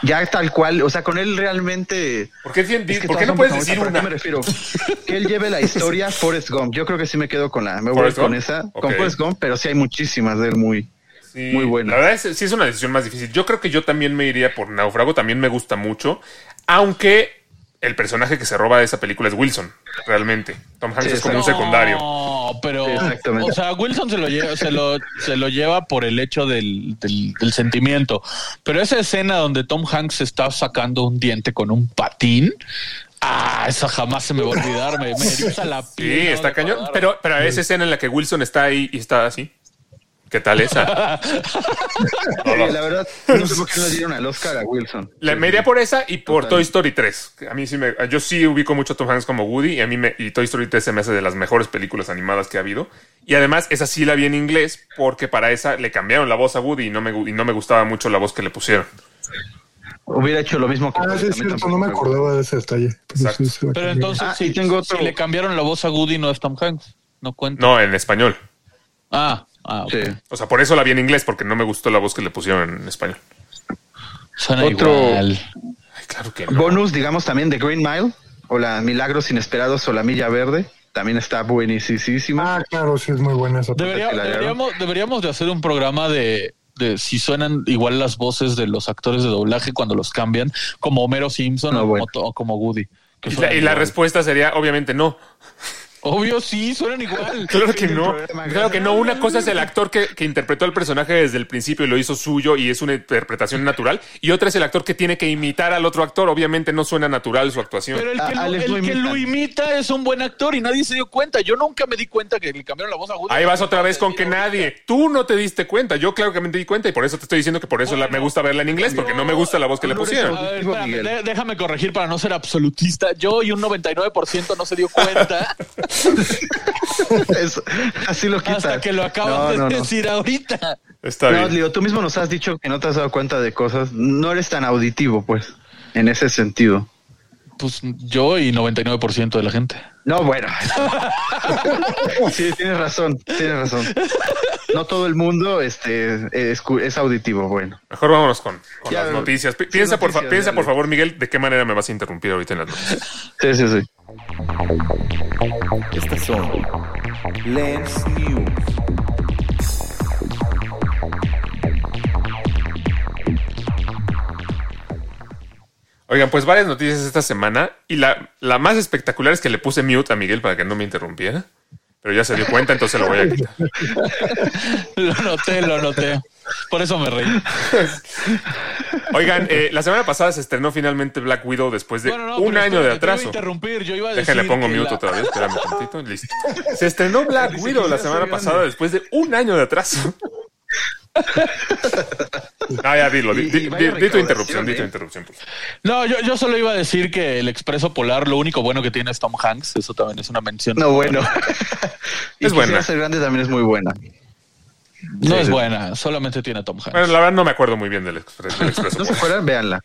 ya tal cual, o sea, con él realmente. ¿Por qué, Es que ¿por qué no puedes decir ¿pero a qué una? me refiero? Que él lleve la historia Forrest Gump. Yo creo que sí me quedo con la. Me voy ¿Forrest con esa. Con Forrest Gump, pero sí hay muchísimas de él muy. Sí, Muy buena. La verdad es sí es una decisión más difícil. Yo creo que yo también me iría por Náufrago, también me gusta mucho, aunque el personaje que se roba de esa película es Wilson, realmente. Tom Hanks Sí, es como un secundario. No, pero Sí, exactamente. o sea, Wilson se lo lleva, se lo, se lo lleva por el hecho del, del, del sentimiento. Pero esa escena donde Tom Hanks está sacando un diente con un patín, ah, esa jamás se me va a olvidar. Me, me la Sí, piel. ¿no? está cañón. Pero, pero esa escena en la que Wilson está ahí y está así. ¿Qué tal esa? Sí, la verdad, no sé por qué no le dieron al Oscar a Wilson. La, me iría por esa y por Total. Toy Story 3. A mí sí me, yo sí ubico mucho a Tom Hanks como Woody y a mí me, y Toy Story 3 se me hace de las mejores películas animadas que ha habido. Y además esa sí la vi en inglés porque para esa le cambiaron la voz a Woody y no me, y no me gustaba mucho la voz que le pusieron. Hubiera hecho lo mismo que Ah, sí, es cierto, no me acordaba de ese detalle. Pero sí, la Pero entonces, Ah, si, y tengo otro- si le cambiaron la voz a Woody, no es Tom Hanks. No cuenta. No, en español. Ah, ah. Sí. O sea, por eso la vi en inglés porque no me gustó la voz que le pusieron en español. Suena Otro- igual. Ay, claro que no. Bonus, digamos, también de Green Mile o la Milagros Inesperados o la Milla Verde. También está buenísima. Ah, claro, sí es muy buena esa. Debería- deberíamos, deberíamos de hacer un programa de, de si suenan igual las voces de los actores de doblaje cuando los cambian, como Homero Simpson No, o, bueno. como, o como Woody. Y la, y respuesta sería, obviamente, no. Obvio, sí, suenan igual. Claro que no. Claro que no. Una cosa es el actor que, que interpretó al personaje desde el principio y lo hizo suyo y es una interpretación natural. Y otra es el actor que tiene que imitar al otro actor. Obviamente no suena natural su actuación. Pero el que, A- lo, el lo que lo imita es un buen actor y nadie se dio cuenta. Yo nunca me di cuenta que le cambiaron la voz a. Ahí vas otra vez con que nadie. Tú no te diste cuenta. Yo claro que me di cuenta y por eso te estoy diciendo que por eso la- me gusta verla en inglés porque no me gusta la voz que le pusieron. A ver, espérame, déjame corregir para no ser absolutista. Yo y un 99% no se dio cuenta Así lo quitas. hasta que lo acabas No, de no. decir ahorita. Está No, bien. Leo, tú mismo nos has dicho que no te has dado cuenta de cosas. No eres tan auditivo, pues, en ese sentido. Pues yo y 99% de la gente. No, bueno. sí, tienes razón, tienes razón. No todo el mundo este, es, auditivo, bueno. Mejor vámonos con, con Ya, las noticias. Pi- piensa, por, fa- noticias, piensa dale. por favor, Miguel, de qué manera me vas a interrumpir ahorita en las noticias. Sí, sí, sí. Estas son Lens News. Oigan, pues varias noticias esta semana y la, la más espectacular es que le puse mute a Miguel para que no me interrumpiera. Pero ya se dio cuenta, entonces lo voy a quitar. Lo noté, lo noté. Por eso me reí. Oigan, eh, la semana pasada se estrenó finalmente Black Widow después de Bueno, no, un año de espérate, te iba a atraso. interrumpir, yo iba a decir Déjenle pongo mute la- otra vez, espérame tantito, listo. Se estrenó Black Widow la semana pasada después de un año de atraso. Ah, ya dilo, di, di- tu interrupción, di tu ¿eh? interrupción. No, yo, yo solo iba a decir que el Expreso Polar, lo único bueno que tiene es Tom Hanks. Eso también es una mención. No, bueno. y Es buena. Ser grande también es muy buena. No Sí, es sí. buena, solamente tiene Tom Hanks. Bueno, la verdad no me acuerdo muy bien del, expres- del Expreso. ¿No se acuerdan? Véanla.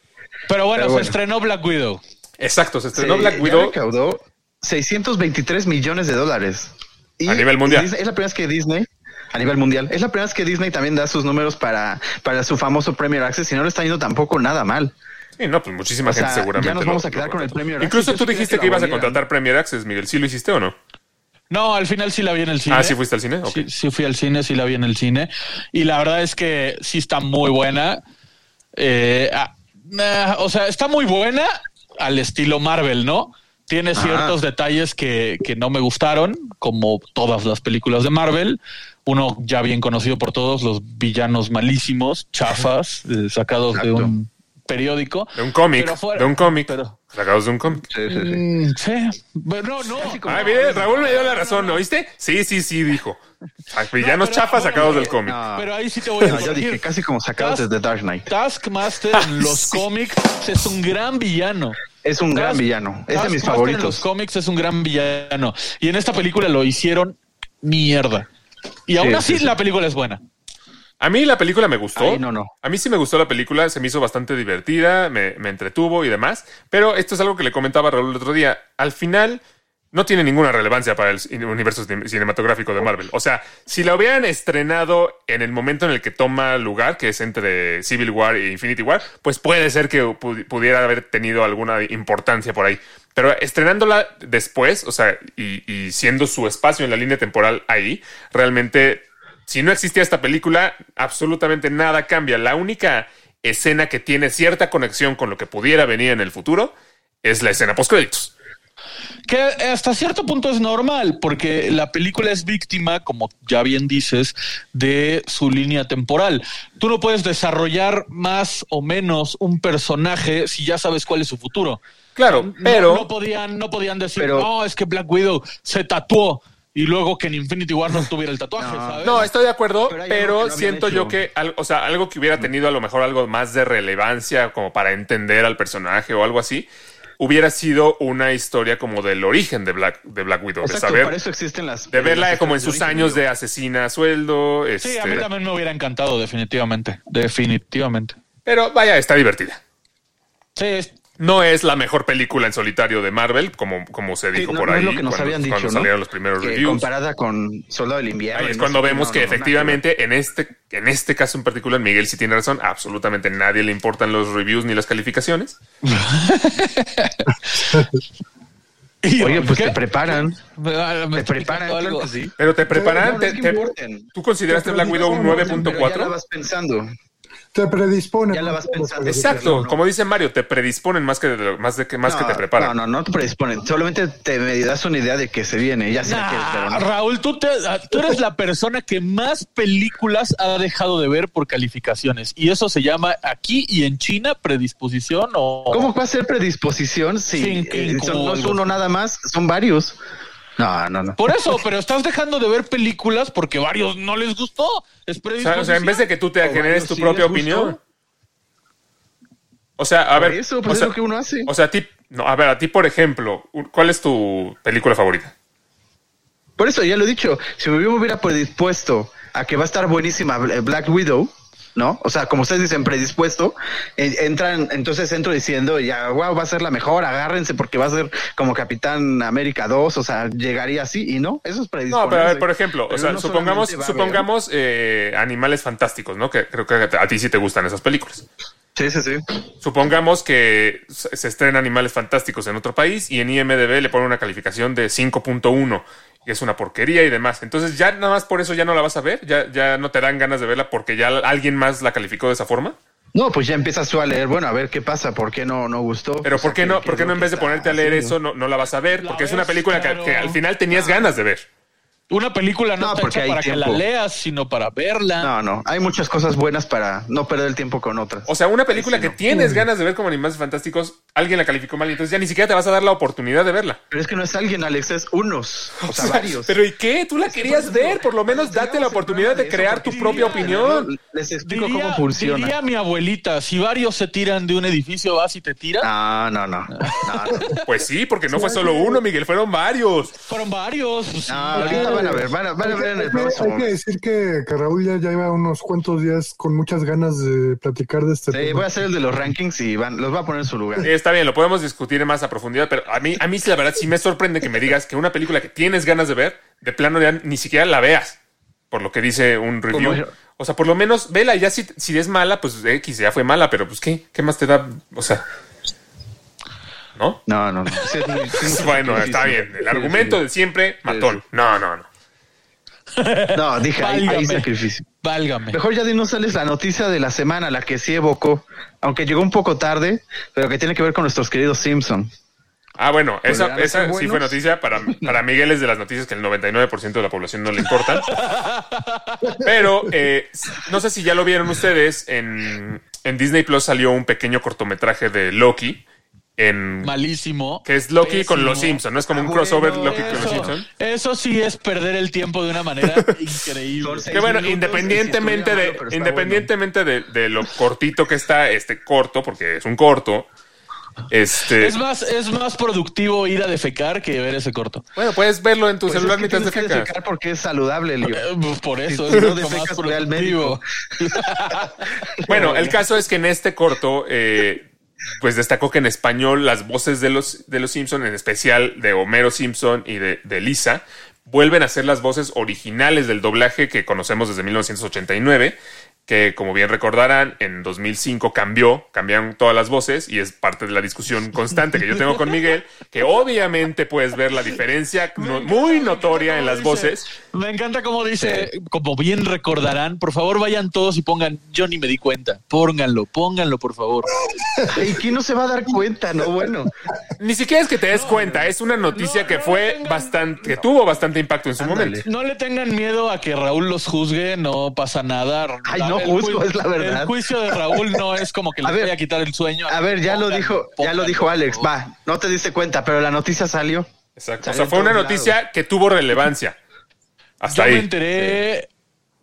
pero bueno, pero se estrenó Black Widow. Exacto, se estrenó Sí, Black Widow. recaudó 623 millones de dólares. Y A nivel mundial. Disney- es la primera vez que Disney, a nivel mundial, es la primera vez que Disney también da sus números para, para su famoso Premier Access y no le está yendo tampoco nada mal. Sí, no, pues muchísima O sea, gente seguramente. ya nos lo- vamos a lo quedar con el. Premier Access. Incluso tú dijiste que ibas a contratar Premier Access, Miguel. ¿Sí lo hiciste o no? No, al final sí la vi en el cine. Ah, ¿sí fuiste al cine? Sí, sí fui al cine, sí la vi en el cine. Y la verdad es que sí está muy buena. Eh, ah, nah, o sea, está muy buena al estilo Marvel, ¿no? Tiene Ajá. ciertos detalles que, que no me gustaron, como todas las películas de Marvel. Uno ya bien conocido por todos, los villanos malísimos, chafas, eh, sacados de un periódico. De un cómic. Fuera- De un cómic. pero- Sacados de un cómic. Sí, sí, sí. Mm, sí, pero no, no. Ah, bien, Raúl me dio la razón, ¿no oíste? Sí, sí, sí, dijo. Villanos pero- chafas bueno, sacados del cómic. No. Pero ahí sí te voy a No, yo corregir. dije casi como sacados desde Dark Knight. Taskmaster en los Sí. cómics es un gran villano. Es un gran villano. Es de mis Taskmaster En los favoritos. cómics es un gran villano. Y en esta película lo hicieron mierda. Y aún Sí, así sí, sí. la película es buena. A mí la película me gustó. Ay, no, no. A mí sí me gustó la película, se me hizo bastante divertida, me, me entretuvo y demás. Pero esto es algo que le comentaba a Raúl el otro día. Al final, no tiene ninguna relevancia para el universo cine- cinematográfico de Marvel. O sea, si la hubieran estrenado en el momento en el que toma lugar, que es entre Civil War e Infinity War, pues puede ser que pu- pudiera haber tenido alguna importancia por ahí. Pero estrenándola después, o sea, y, siendo su espacio en la línea temporal ahí, realmente, si no existía esta película, absolutamente nada cambia. La única escena que tiene cierta conexión con lo que pudiera venir en el futuro es la escena post-créditos. Que hasta cierto punto es normal, porque la película es víctima, como ya bien dices, de su línea temporal. Tú no puedes desarrollar más o menos un personaje si ya sabes cuál es su futuro. Claro, pero... no, podían, no podían decir, Pero- no, es que Black Widow se tatuó y luego que en Infinity War no tuviera el tatuaje, No. ¿sabes? No, estoy de acuerdo, Pero no siento hecho. yo que, o sea, algo que hubiera tenido a lo mejor algo más de relevancia como para entender al personaje o algo así, hubiera sido una historia como del origen de Black, de Black Widow, Exacto, de saber, para eso existen las. de verla las como en sus años de asesina a sueldo, Sí, este, a mí también me hubiera encantado, definitivamente. Definitivamente. pero vaya, está divertida. Sí, es- No es la mejor película en solitario de Marvel, como, como se Sí, dijo no- por no ahí es lo que nos cuando, habían dicho, cuando ¿no? salieron los primeros Que reviews. comparada con Soldado del Invierno. Ahí es cuando vemos no, que no, no, efectivamente en este, en este caso en particular, Miguel sí tiene razón, absolutamente nadie le importan los reviews ni las calificaciones. y- Oye, pues ¿qué? te preparan. Me- ah, me Te preparan, diciendo claro algo. que sí. Pero te preparan, no te- te- importen. ¿tú consideraste Te Black Widow un predisponen, Pero ya la 9.4? vas pensando. Te predispone. Ya la vas pensando. Exacto, No. como dice Mario, te predisponen más que, de- más, de que, más que te preparan. No, no, no te predisponen. Solamente te me das una idea de que se viene. Ya sé Nah, que pero no. Raúl, tú, te- ah, tú eres la persona que más películas ha dejado de ver por calificaciones. Y eso se llama aquí y en China predisposición o... ¿Cómo va a ser predisposición si Sin- eh, son- no es uno nada más? Son varios. No, no, no. Por eso, pero estás dejando de ver películas porque varios no les gustó. Es O sea, o en vez de que tú te O generes tu sí propia opinión. gustó. O sea, a Por ver. eso, o pues es sea, lo que uno hace. O sea, a ti, no, a ver, a ti, por ejemplo, ¿cuál es tu película favorita? Por eso ya lo he dicho. Si me hubiera predispuesto a que va a estar buenísima Bla- Black Widow, ¿no? O sea, como ustedes dicen, predispuesto, eh, entran, entonces entro diciendo, ya, wow, va a ser la mejor, agárrense porque va a ser como Capitán América 2, o sea, llegaría así y no, eso es predisponerse. No, pero a ver, por ejemplo, o sea, supongamos, supongamos eh, Animales Fantásticos, ¿no? Que creo que a ti sí te gustan esas películas. Sí, sí, sí. Supongamos que se se estrena Animales Fantásticos en otro país y en IMDB le ponen una calificación de 5.1, que es una porquería y demás. Entonces, ya nada más por eso ya no la vas a ver, ya, ya no te dan ganas de verla porque ya alguien más la calificó de esa forma. No, pues ya empiezas tú a leer, bueno, a ver qué pasa, por qué no, no gustó. Pero O sea, ¿por qué no, por qué no en vez de ponerte a leer eso no, no la vas a ver? La Porque es una ves, película que, al final tenías ganas de ver. Una película no, No, está porque hecha para que la leas, sino para verla. No, no, hay muchas cosas buenas para no perder el tiempo con otras. O sea, una película Sí, que no. tienes ganas de ver como Animales Fantásticos, alguien la calificó mal y entonces ya ni siquiera te vas a dar la oportunidad de verla. Pero es que no es alguien, Alex, es unos, o sea, varios. Pero ¿y qué? Tú la querías ver, por lo menos date la oportunidad de crear tu propia opinión. Les explico Diría, cómo funciona. diría mi abuelita, si varios se tiran de un edificio, vas y te tiras. No, no, no. No, no. Pues sí, porque no fue solo uno, Miguel, fueron varios. Fueron varios. pues, van a ver, van a, van a ver en el Hay que, próximo. hay que decir que, que Raúl ya lleva unos cuantos días con muchas ganas de platicar de este Sí, tema. voy a hacer el de los rankings y van, los voy a poner en su lugar. Está bien, lo podemos discutir más a profundidad, pero a mí, a mí sí, la verdad, sí me sorprende que me digas que una película que tienes ganas de ver, de plano ya ni siquiera la veas, por lo que dice un review. Como- O sea, por lo menos vela y ya si, si es mala, pues X, ya fue mala, pero pues ¿qué? ¿Qué más te da? O sea, ¿no? No, no, no. Sí, es muy- sí, mucho Bueno, está bien. El Sí, argumento sí. de siempre, matón. No, no, no. No, dije, hay, hay Válgame. sacrificio. Válgame. Mejor ya dinos sales la noticia de la semana, la que sí evocó, aunque llegó un poco tarde, pero que tiene que ver con nuestros queridos Simpson. Ah, bueno, esa, ¿Volverán a esa ser sí fue noticia. Para, para Miguel es de las noticias que el 99% de la población no le importan. Pero eh, no sé si ya lo vieron ustedes. En, en Disney Plus salió un pequeño cortometraje de Loki. En, Malísimo. que es Loki con los Simpsons, ¿no? Es como un Ah, crossover bueno, Loki con los Eso, Simpsons. eso sí es perder el tiempo de una manera increíble. Que bueno, minutos, independientemente de, malo, independientemente de, de lo cortito que está, este corto, porque es un corto. Este, Es más, es más productivo ir a defecar que ver ese corto. bueno, puedes verlo en tu Pues es celular que mientras defecas. defecar porque es saludable, Leo. Eh, pues por eso Si es no más defecas, al productivo. Bueno, el caso es que en este corto, eh, pues destacó que en español las voces de los, de los Simpson, en especial de Homero Simpson y de, de Lisa, vuelven a ser las voces originales del doblaje que conocemos desde 1989 que como bien recordarán, en 2005 cambió, cambiaron todas las voces y es parte de la discusión constante que yo tengo con Miguel, que obviamente puedes ver la diferencia no- muy notoria en las voces. Me encanta como dice, como bien recordarán, por favor vayan todos y pongan, yo ni me di cuenta, pónganlo, pónganlo por favor. ¿Y quién no se va a dar cuenta? No, bueno. Ni siquiera es que te des cuenta, es una noticia no, que no fue tengan- bastante, que tuvo bastante impacto en su Ándale. momento. No le tengan miedo a que Raúl los juzgue, no pasa nada. Ay, no juzgo, ju- es la verdad. El juicio de Raúl no es como que le voy a quitar el sueño. A ver, ya lo dijo, ya lo dijo Alex. Va, no te diste cuenta, pero la noticia salió. Exacto. O sea, fue una noticia que tuvo relevancia. Hasta Yo me ahí. enteré.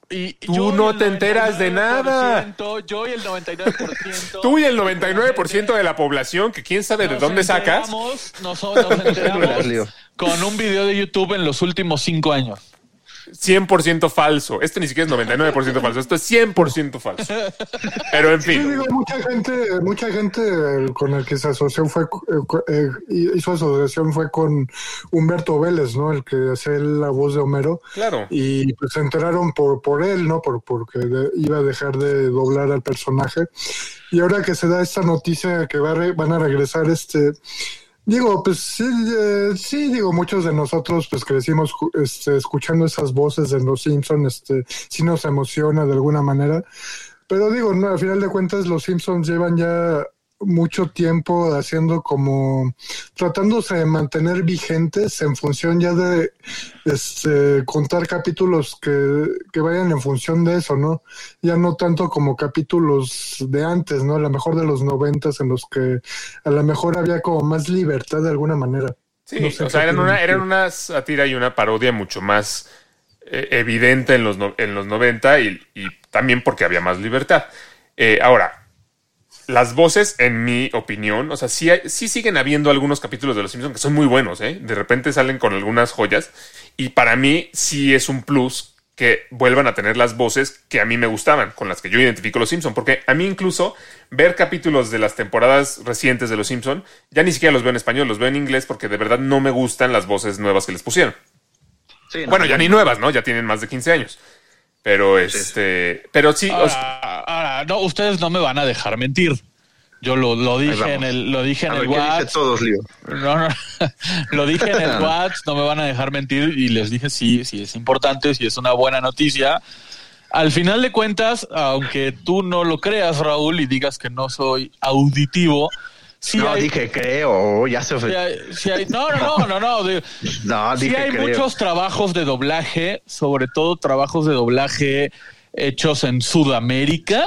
Y Tú no te enteras de nada. 99%, Yo y el 99%. Tú y el 99% de la población, que quién sabe de dónde sacas. Nos, nos enteramos con un video de YouTube en los últimos cinco años. 100% falso. Este ni siquiera es 99% falso, esto es 100% falso. Pero en Sí, fin, digo, mucha gente, mucha gente con el que se asoció fue, eh, eh, hizo asociación fue con Humberto Vélez, ¿no? El que hace la voz de Homero. claro. Y pues se enteraron por, por él, ¿no? Por, porque de- iba a dejar de doblar al personaje. Y ahora que se da esta noticia que va a re- van a regresar este... Digo, pues sí, eh, sí, digo, muchos de nosotros pues crecimos este, escuchando esas voces de los Simpsons, este, sí nos emociona de alguna manera. Pero digo, no, al final de cuentas los Simpsons llevan ya mucho tiempo haciendo como tratándose de mantener vigentes en función ya de este, contar capítulos que, que vayan en función de eso, ¿no? Ya no tanto como capítulos de antes, ¿no? A lo mejor de los noventas en los que a lo mejor había como más libertad de alguna manera. Sí, No sé o sea, eran una, eran una sátira y una parodia mucho más eh, evidente en los, no- en los 90 y, y también porque había más libertad. Eh, ahora, las voces, en mi opinión, o sea, sí, hay- sí siguen habiendo algunos capítulos de Los Simpsons que son muy buenos, ¿eh? De repente salen con algunas joyas y para mí sí es un plus que vuelvan a tener las voces que a mí me gustaban, con las que yo identifico Los Simpson, porque a mí incluso ver capítulos de las temporadas recientes de Los Simpson ya ni siquiera los veo en español, los veo en inglés porque de verdad no me gustan las voces nuevas que les pusieron. Sí, no, Bueno, ya ni nuevas, ¿no? Ya tienen más de 15 años. Pero este, pero sí, o sea, Ahora, no, ustedes no me van a dejar mentir. Yo lo, lo dije en el, lo dije en A el ver, ¿qué dice WhatsApp. todos, Lío? No, no, lo dije en el WhatsApp, no me van a dejar mentir y les dije sí, sí es importante, sí es una buena noticia. Al final de cuentas, aunque tú no lo creas, Raúl, y digas que no soy auditivo, sí No, hay, dije creo, ya se ofendió. hay- sí hay- no, no, no, no, no, de- No, dije hay creo. muchos trabajos de doblaje, sobre todo trabajos de doblaje hechos en Sudamérica,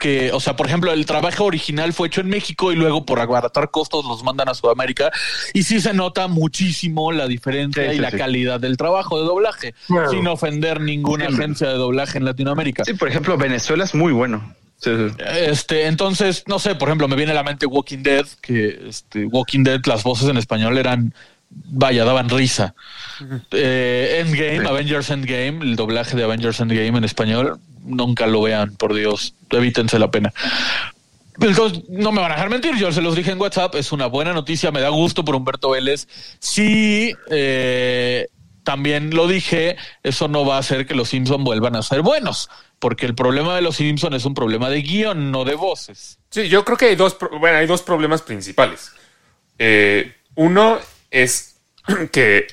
que, o sea, por ejemplo, el trabajo original fue hecho en México y luego por abaratar costos los mandan a Sudamérica y sí se nota muchísimo la diferencia Sí, y la sí. calidad del trabajo de doblaje, sin ofender ninguna agencia de doblaje en Latinoamérica. Sí, por ejemplo, Venezuela es muy bueno. Sí, sí. Este, entonces, no sé, por ejemplo, me viene a la mente Walking Dead, que este, Walking Dead, las voces en español eran, vaya, daban risa. Eh, Endgame, Sí. Avengers Endgame, el doblaje de Avengers Endgame en español, nunca lo vean, por Dios, evítense la pena. Entonces, no me van a dejar mentir, yo se los dije en WhatsApp, es una buena noticia, me da gusto por Humberto Vélez. Sí, eh, también lo dije, eso no va a hacer que los Simpson vuelvan a ser buenos, porque el problema de los Simpson es un problema de guion, no de voces. Sí, yo creo que hay dos, bueno, hay dos problemas principales. Eh, uno es que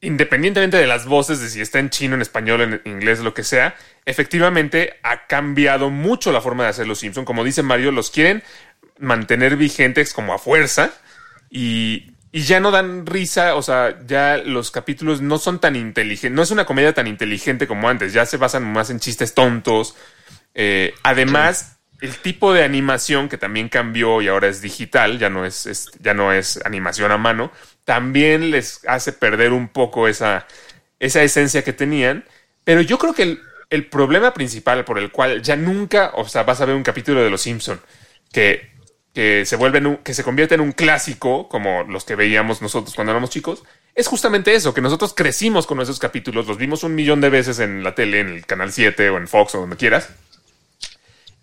independientemente de las voces, de si está en chino, en español, en inglés, lo que sea, efectivamente ha cambiado mucho la forma de hacer los Simpson. Como dice Mario, los quieren mantener vigentes como a fuerza y, y ya no dan risa, o sea, ya los capítulos no son tan inteligentes, no es una comedia tan inteligente como antes, ya se basan más en chistes tontos. Eh, además, el tipo de animación que también cambió y ahora es digital, ya no es, ya no es animación a mano, también les hace perder un poco esa, esa esencia que tenían. Pero yo creo que el, el problema principal por el cual ya nunca, o sea, vas a ver un capítulo de Los Simpson que, que se vuelve en un- que se convierte en un clásico, como los que veíamos nosotros cuando éramos chicos, es justamente eso, que nosotros crecimos con esos capítulos, los vimos un millón de veces en la tele, en el canal 7 o en Fox o donde quieras.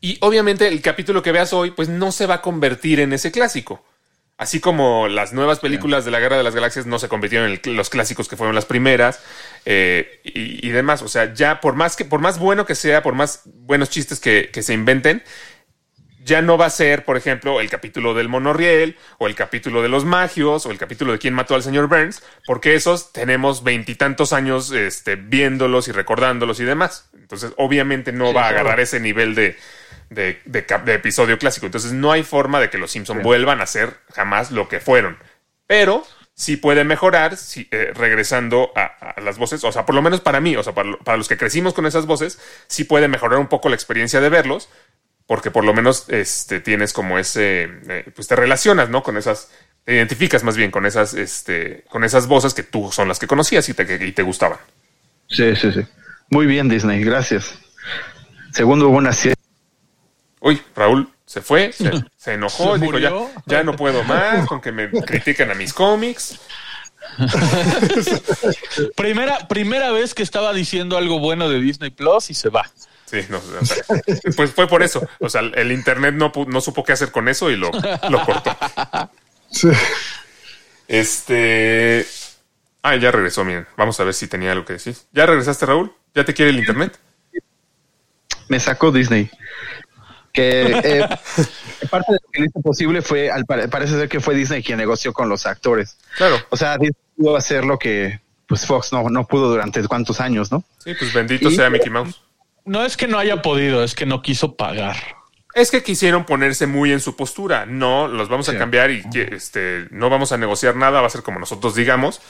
Y obviamente el capítulo que veas hoy, pues no se va a convertir en ese clásico. Así como las nuevas películas de la Guerra de las Galaxias no se convirtieron en el- los clásicos que fueron las primeras eh, y, y demás. O sea, ya por más que, por más bueno que sea, por más buenos chistes que, que se inventen, ya no va a ser, por ejemplo, el capítulo del monorriel, o el capítulo de los magios, o el capítulo de quién mató al señor Burns, porque esos tenemos veintitantos años este, viéndolos y recordándolos y demás. Entonces, obviamente no va a agarrar ese nivel de, de, de cap- de episodio clásico. Entonces, no hay forma de que los Simpson vuelvan a ser jamás lo que fueron. Pero sí puede mejorar eh, regresando a, a las voces, o sea, por lo menos para mí, o sea, para, para los que crecimos con esas voces, sí puede mejorar un poco la experiencia de verlos, porque por lo menos este, tienes como ese, eh, pues te relacionas, ¿no? Con esas, te identificas más bien con esas, este, con esas voces que tú son las que conocías y te, que- y te gustaban. Sí, sí, sí. Muy bien, Disney, gracias. Segundo, serie. Uy, Raúl se fue, se, se enojó, ¿Se dijo, ya, ya no puedo más con que me critiquen a mis cómics. Primera, primera vez que estaba diciendo algo bueno de Disney Plus y se va. Sí, no, o sea, pues fue por eso. O sea, el internet no, pu- no supo qué hacer con eso y lo, lo cortó. Sí. Este. Ah, ya regresó, miren. Vamos a ver si tenía algo que decir. ¿Ya regresaste, Raúl? ¿Ya te quiere el internet? Me sacó Disney. Que eh, parte de lo que hizo posible fue, al pare- parece ser que fue Disney quien negoció con los actores. Claro. O sea, Disney pudo hacer lo que pues Fox no, no pudo durante cuántos años, ¿no? Sí, pues bendito Y- sea Mickey Mouse. No es que no haya podido, es que no quiso pagar. Es que quisieron ponerse muy en su postura. No, los vamos a cambiar y este, no vamos a negociar nada. Va a ser como nosotros digamos.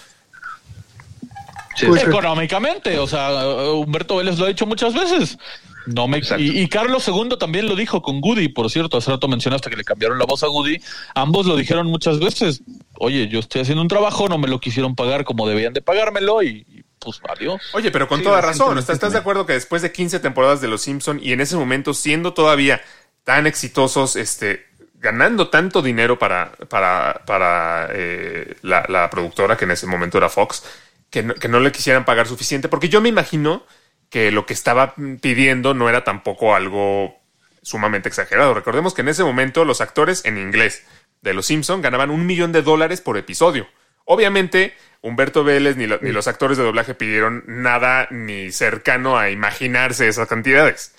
Sí, Pues. Económicamente, o sea, Humberto Vélez lo ha dicho muchas veces. No me y, y Carlos II también lo dijo con Goody, por cierto, hace rato mencionaste que le cambiaron la voz a Goody. Ambos lo dijeron muchas veces. Oye, yo estoy haciendo un trabajo, no me lo quisieron pagar como debían de pagármelo y, y, pues adiós. Oye, pero con Sí, toda razón. ¿Estás, ¿Estás de acuerdo que después de 15 temporadas de Los Simpson y en ese momento siendo todavía tan exitosos, este, ganando tanto dinero para, para, para eh, la, la productora, que en ese momento era Fox, que no, que no le quisieran pagar suficiente? Porque yo me imagino que lo que estaba pidiendo no era tampoco algo sumamente exagerado. Recordemos que en ese momento los actores en inglés de Los Simpson ganaban un millón de dólares por episodio. Obviamente, Humberto Vélez ni, lo- ni los actores de doblaje pidieron nada ni cercano a imaginarse esas cantidades.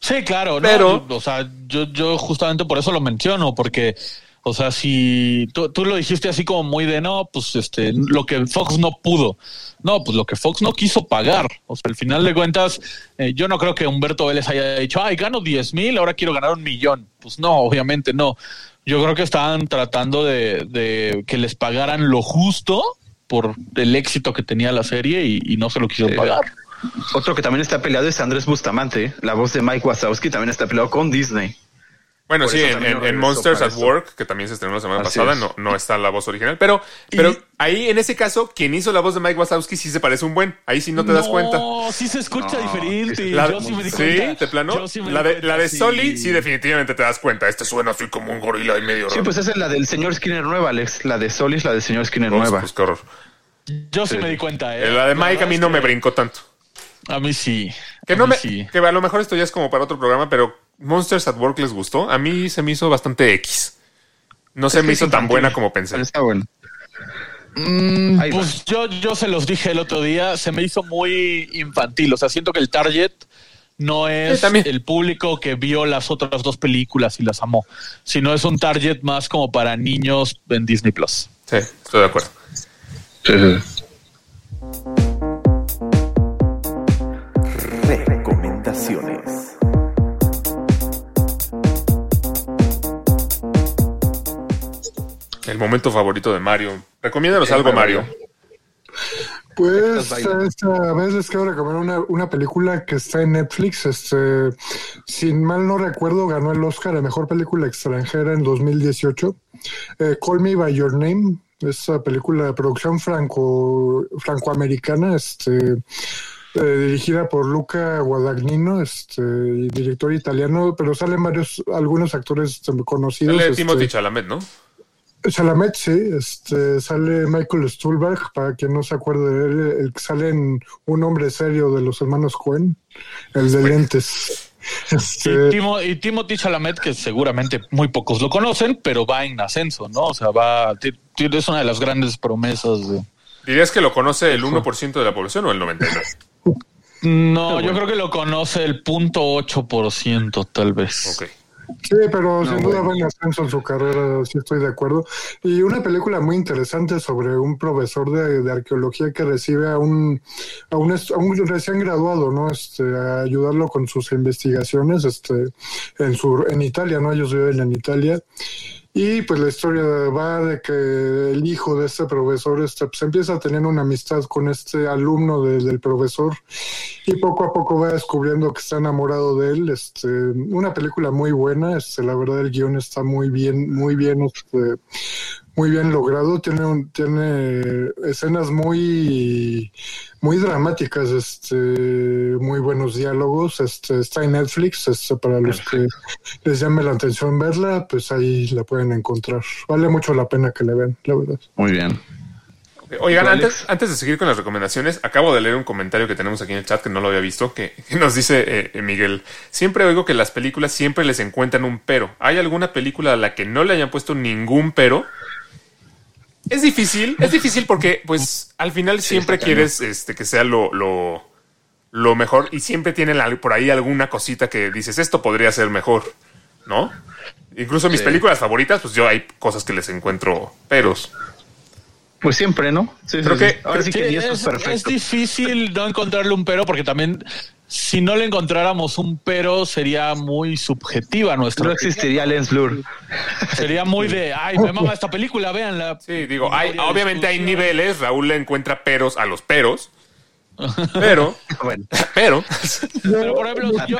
Sí, claro, ¿no? Pero- o sea, yo, yo justamente por eso lo menciono, porque, o sea, si tú, tú lo dijiste así como muy de no, pues este, lo que Fox no pudo. No, pues lo que Fox no quiso pagar. O sea, al final de cuentas, eh, yo no creo que Humberto Vélez haya dicho, ay, gano 10 mil, ahora quiero ganar un millón. Pues no, obviamente no. Yo creo que estaban tratando de, de que les pagaran lo justo por el éxito que tenía la serie y, y no se lo Sí. pagar. Otro que también está peleado es Andrés Bustamante, la voz de Mike Wazowski también está peleado con Disney. Bueno, Por sí, en, Monsters at esto. Work, que también se estrenó la semana Así pasada, es. no, no está la voz original. Pero, pero ahí, en ese caso, quien hizo la voz de Mike Wazowski sí se parece un buen. Ahí sí no te das cuenta. No, sí se escucha No, diferente. sí La, yo sí me di sí, cuenta. ¿te plano? Sí la de, la de sí. Soli, sí, definitivamente te das cuenta. Este suena así como un gorila y medio Sí, raro. pues esa es la del señor Skinner nueva, Alex. La de Solis, la del señor Skinner Pues, nueva. pues, qué horror. Yo sí Sí. me di cuenta. eh. La de Mike a mí es no que me brincó tanto. A mí sí. Que A no mí me, sí. que a lo mejor esto ya es como para otro programa, pero Monsters at Work les gustó. A mí se me hizo bastante X. No se me hizo tan buena como pensé. Está bueno. Mm, pues yo, yo se los dije el otro día, se me hizo muy infantil. O sea, siento que el target no es Sí, el público que vio las otras dos películas y las amó, sino es un target más como para niños en Disney Plus. Sí, estoy de acuerdo. Sí, sí. El momento favorito de Mario. Recomiéndanos algo, Mario. Mario. Pues vez les quiero recomendar una, una película que está en Netflix. Este, sin mal no recuerdo, ganó el Oscar a Mejor Película Extranjera en 2018. Eh, Call Me By Your Name, esa película de producción franco francoamericana, este, eh, dirigida por Luca Guadagnino, este, y director italiano, pero salen varios, algunos actores este, conocidos. Sale este, Timothy Chalamet, ¿no? Chalamet, sí, este, sale Michael Stuhlbarg, para quien no se acuerde de él, el que sale en Un hombre serio de los hermanos Cohen, el de lentes. Este, Y, Timo- y Timothy Chalamet, que seguramente muy pocos lo conocen, pero va en ascenso, ¿no? O sea, va, es una de las grandes promesas de... ¿Dirías que lo conoce el 1% de la población o el 99%? No, yo creo que lo conoce el punto 8% tal vez. Ok. Sí, pero sin duda va en ascenso en su carrera, sí estoy de acuerdo. Y una película muy interesante sobre un profesor de, de arqueología que recibe a un, a un, est- a un recién graduado, ¿no? Este, a ayudarlo con sus investigaciones, este, en su, en Italia, ¿no? Ellos viven en Italia. Y pues la historia va de que el hijo de este profesor este, pues empieza a tener una amistad con este alumno de- del profesor y poco a poco va descubriendo que está enamorado de él. Este, una película muy buena, este, la verdad el guion está muy bien, muy bien, este, muy bien logrado. Tiene un- tiene escenas muy muy dramáticas, este, muy buenos diálogos. Este, está en Netflix, este, para los que les llame la atención verla, pues ahí la pueden encontrar. Vale mucho la pena que la vean, la verdad. Muy bien. Oigan, antes, antes de seguir con las recomendaciones, acabo de leer un comentario que tenemos aquí en el chat que no lo había visto, que, que nos dice eh, eh, Miguel, siempre oigo que las películas siempre les encuentran un pero. ¿Hay alguna película a la que no le hayan puesto ningún pero? Es difícil, es difícil porque pues al final siempre quieres este, que sea lo, lo, lo mejor y siempre tiene la- por ahí alguna cosita que dices, esto podría ser mejor, ¿no? Incluso mis Sí. películas favoritas, pues yo hay cosas que les encuentro peros. Pues siempre, ¿no? Sí, Creo sí, que- sí. Ahora sí que es, es perfecto. es difícil no encontrarle un pero porque también si no le encontráramos un pero sería muy subjetiva nuestra. No existiría Lens Blur. Sería muy de, ay, me mama esta película, véanla. Sí, digo, hay, obviamente hay niveles, Raúl le encuentra peros a los peros, pero, Bueno, pero, Pero por ejemplo, yo-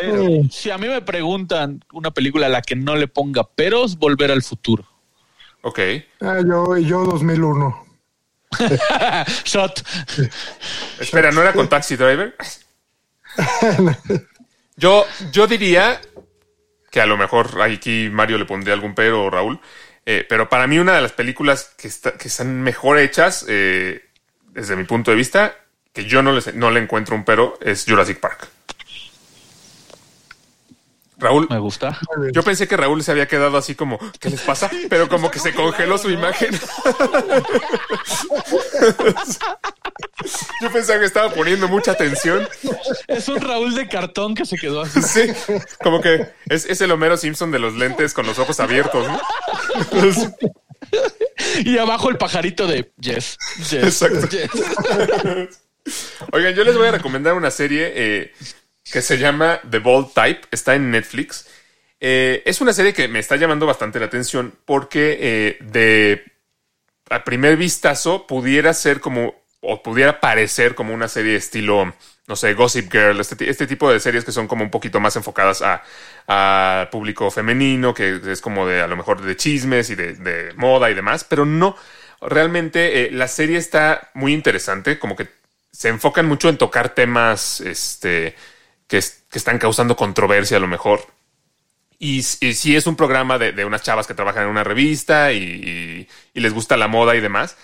si a mí me preguntan una película a la que no le ponga peros, Volver al Futuro. ok. Ah, yo, yo 2001. Shot. Espera, ¿no era con Taxi Driver? Yo, yo diría que a lo mejor aquí Mario le pondría algún pero o Raúl, eh, pero para mí una de las películas que, está- que están mejor hechas, eh, desde mi punto de vista, que yo no, les- no le encuentro un pero, es Jurassic Park. Raúl, Me gusta. Yo pensé que Raúl se había quedado así como, ¿qué les pasa? Pero como que se congeló su imagen. Yo pensaba que estaba poniendo mucha atención. Es un Raúl de cartón que se quedó así. Sí, como que es, es el Homero Simpson de los lentes con los ojos abiertos. ¿no? Y abajo el pajarito de Yes. Yes. Exacto. yes. Oigan, yo les voy a recomendar una serie eh, que se llama The Bold Type. Está en Netflix. Eh, es una serie que me está llamando bastante la atención porque eh, de a primer vistazo pudiera ser como o pudiera parecer como una serie estilo, no sé, Gossip Girl, este, este tipo de series que son como un poquito más enfocadas a, a público femenino, que es como de a lo mejor de chismes y de, de moda y demás, pero no, realmente eh, la serie está muy interesante, como que se enfocan mucho en tocar temas este, que, es- que están causando controversia a lo mejor. Y, y sí es un programa de, unas chavas que trabajan en una revista y, les gusta la moda y demás,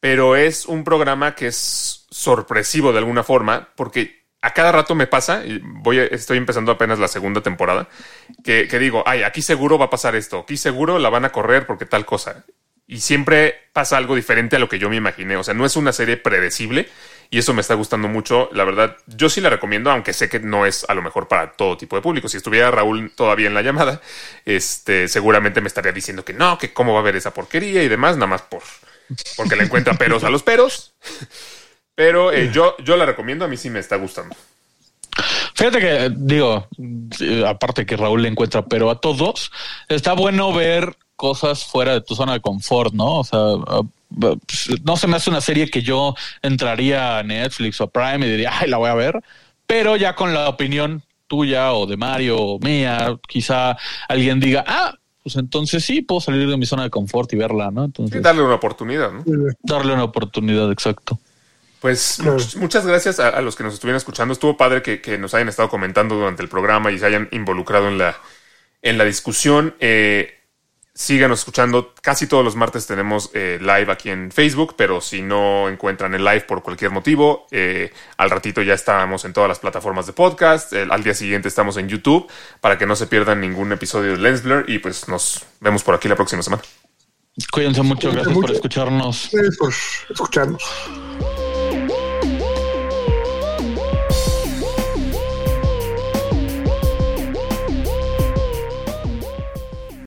pero es un programa que es sorpresivo de alguna forma porque a cada rato me pasa, y voy estoy empezando apenas la segunda temporada, que, que digo, ay, aquí seguro va a pasar esto, aquí seguro la van a correr porque tal cosa. Y siempre pasa algo diferente a lo que yo me imaginé. O sea, no es una serie predecible y eso me está gustando mucho. La verdad, yo sí la recomiendo, aunque sé que no es a lo mejor para todo tipo de público. Si estuviera Raúl todavía en la llamada, este, seguramente me estaría diciendo que no, que cómo va a ver esa porquería y demás, nada más por porque le encuentra peros a los peros. Pero eh, yo, yo la recomiendo, a mí sí me está gustando. Fíjate que, digo, aparte que Raúl le encuentra, pero a todos, está bueno ver cosas fuera de tu zona de confort, ¿no? O sea, ah, pues, no se me hace una serie que yo entraría a Netflix o a Prime y diría, ay, la voy a ver, pero ya con la opinión tuya o de Mario o mía, quizá alguien diga, ah, pues entonces sí, puedo salir de mi zona de confort y verla, ¿no? Sí, Entonces, darle una oportunidad, ¿no? darle una oportunidad, exacto. Pues Claro. much- muchas gracias a, a los que nos estuvieron escuchando. Estuvo padre que, que nos hayan estado comentando durante el programa y se hayan involucrado en la, en la discusión. Eh, síganos escuchando. Casi todos los martes tenemos eh, live aquí en Facebook, pero si no encuentran el live por cualquier motivo, eh, al ratito ya estamos en todas las plataformas de podcast. El- al día siguiente estamos en YouTube para que no se pierdan ningún episodio de Lens Blur y pues nos vemos por aquí la próxima semana. Cuídense mucho, gracias por mucho. escucharnos. Gracias por escucharnos.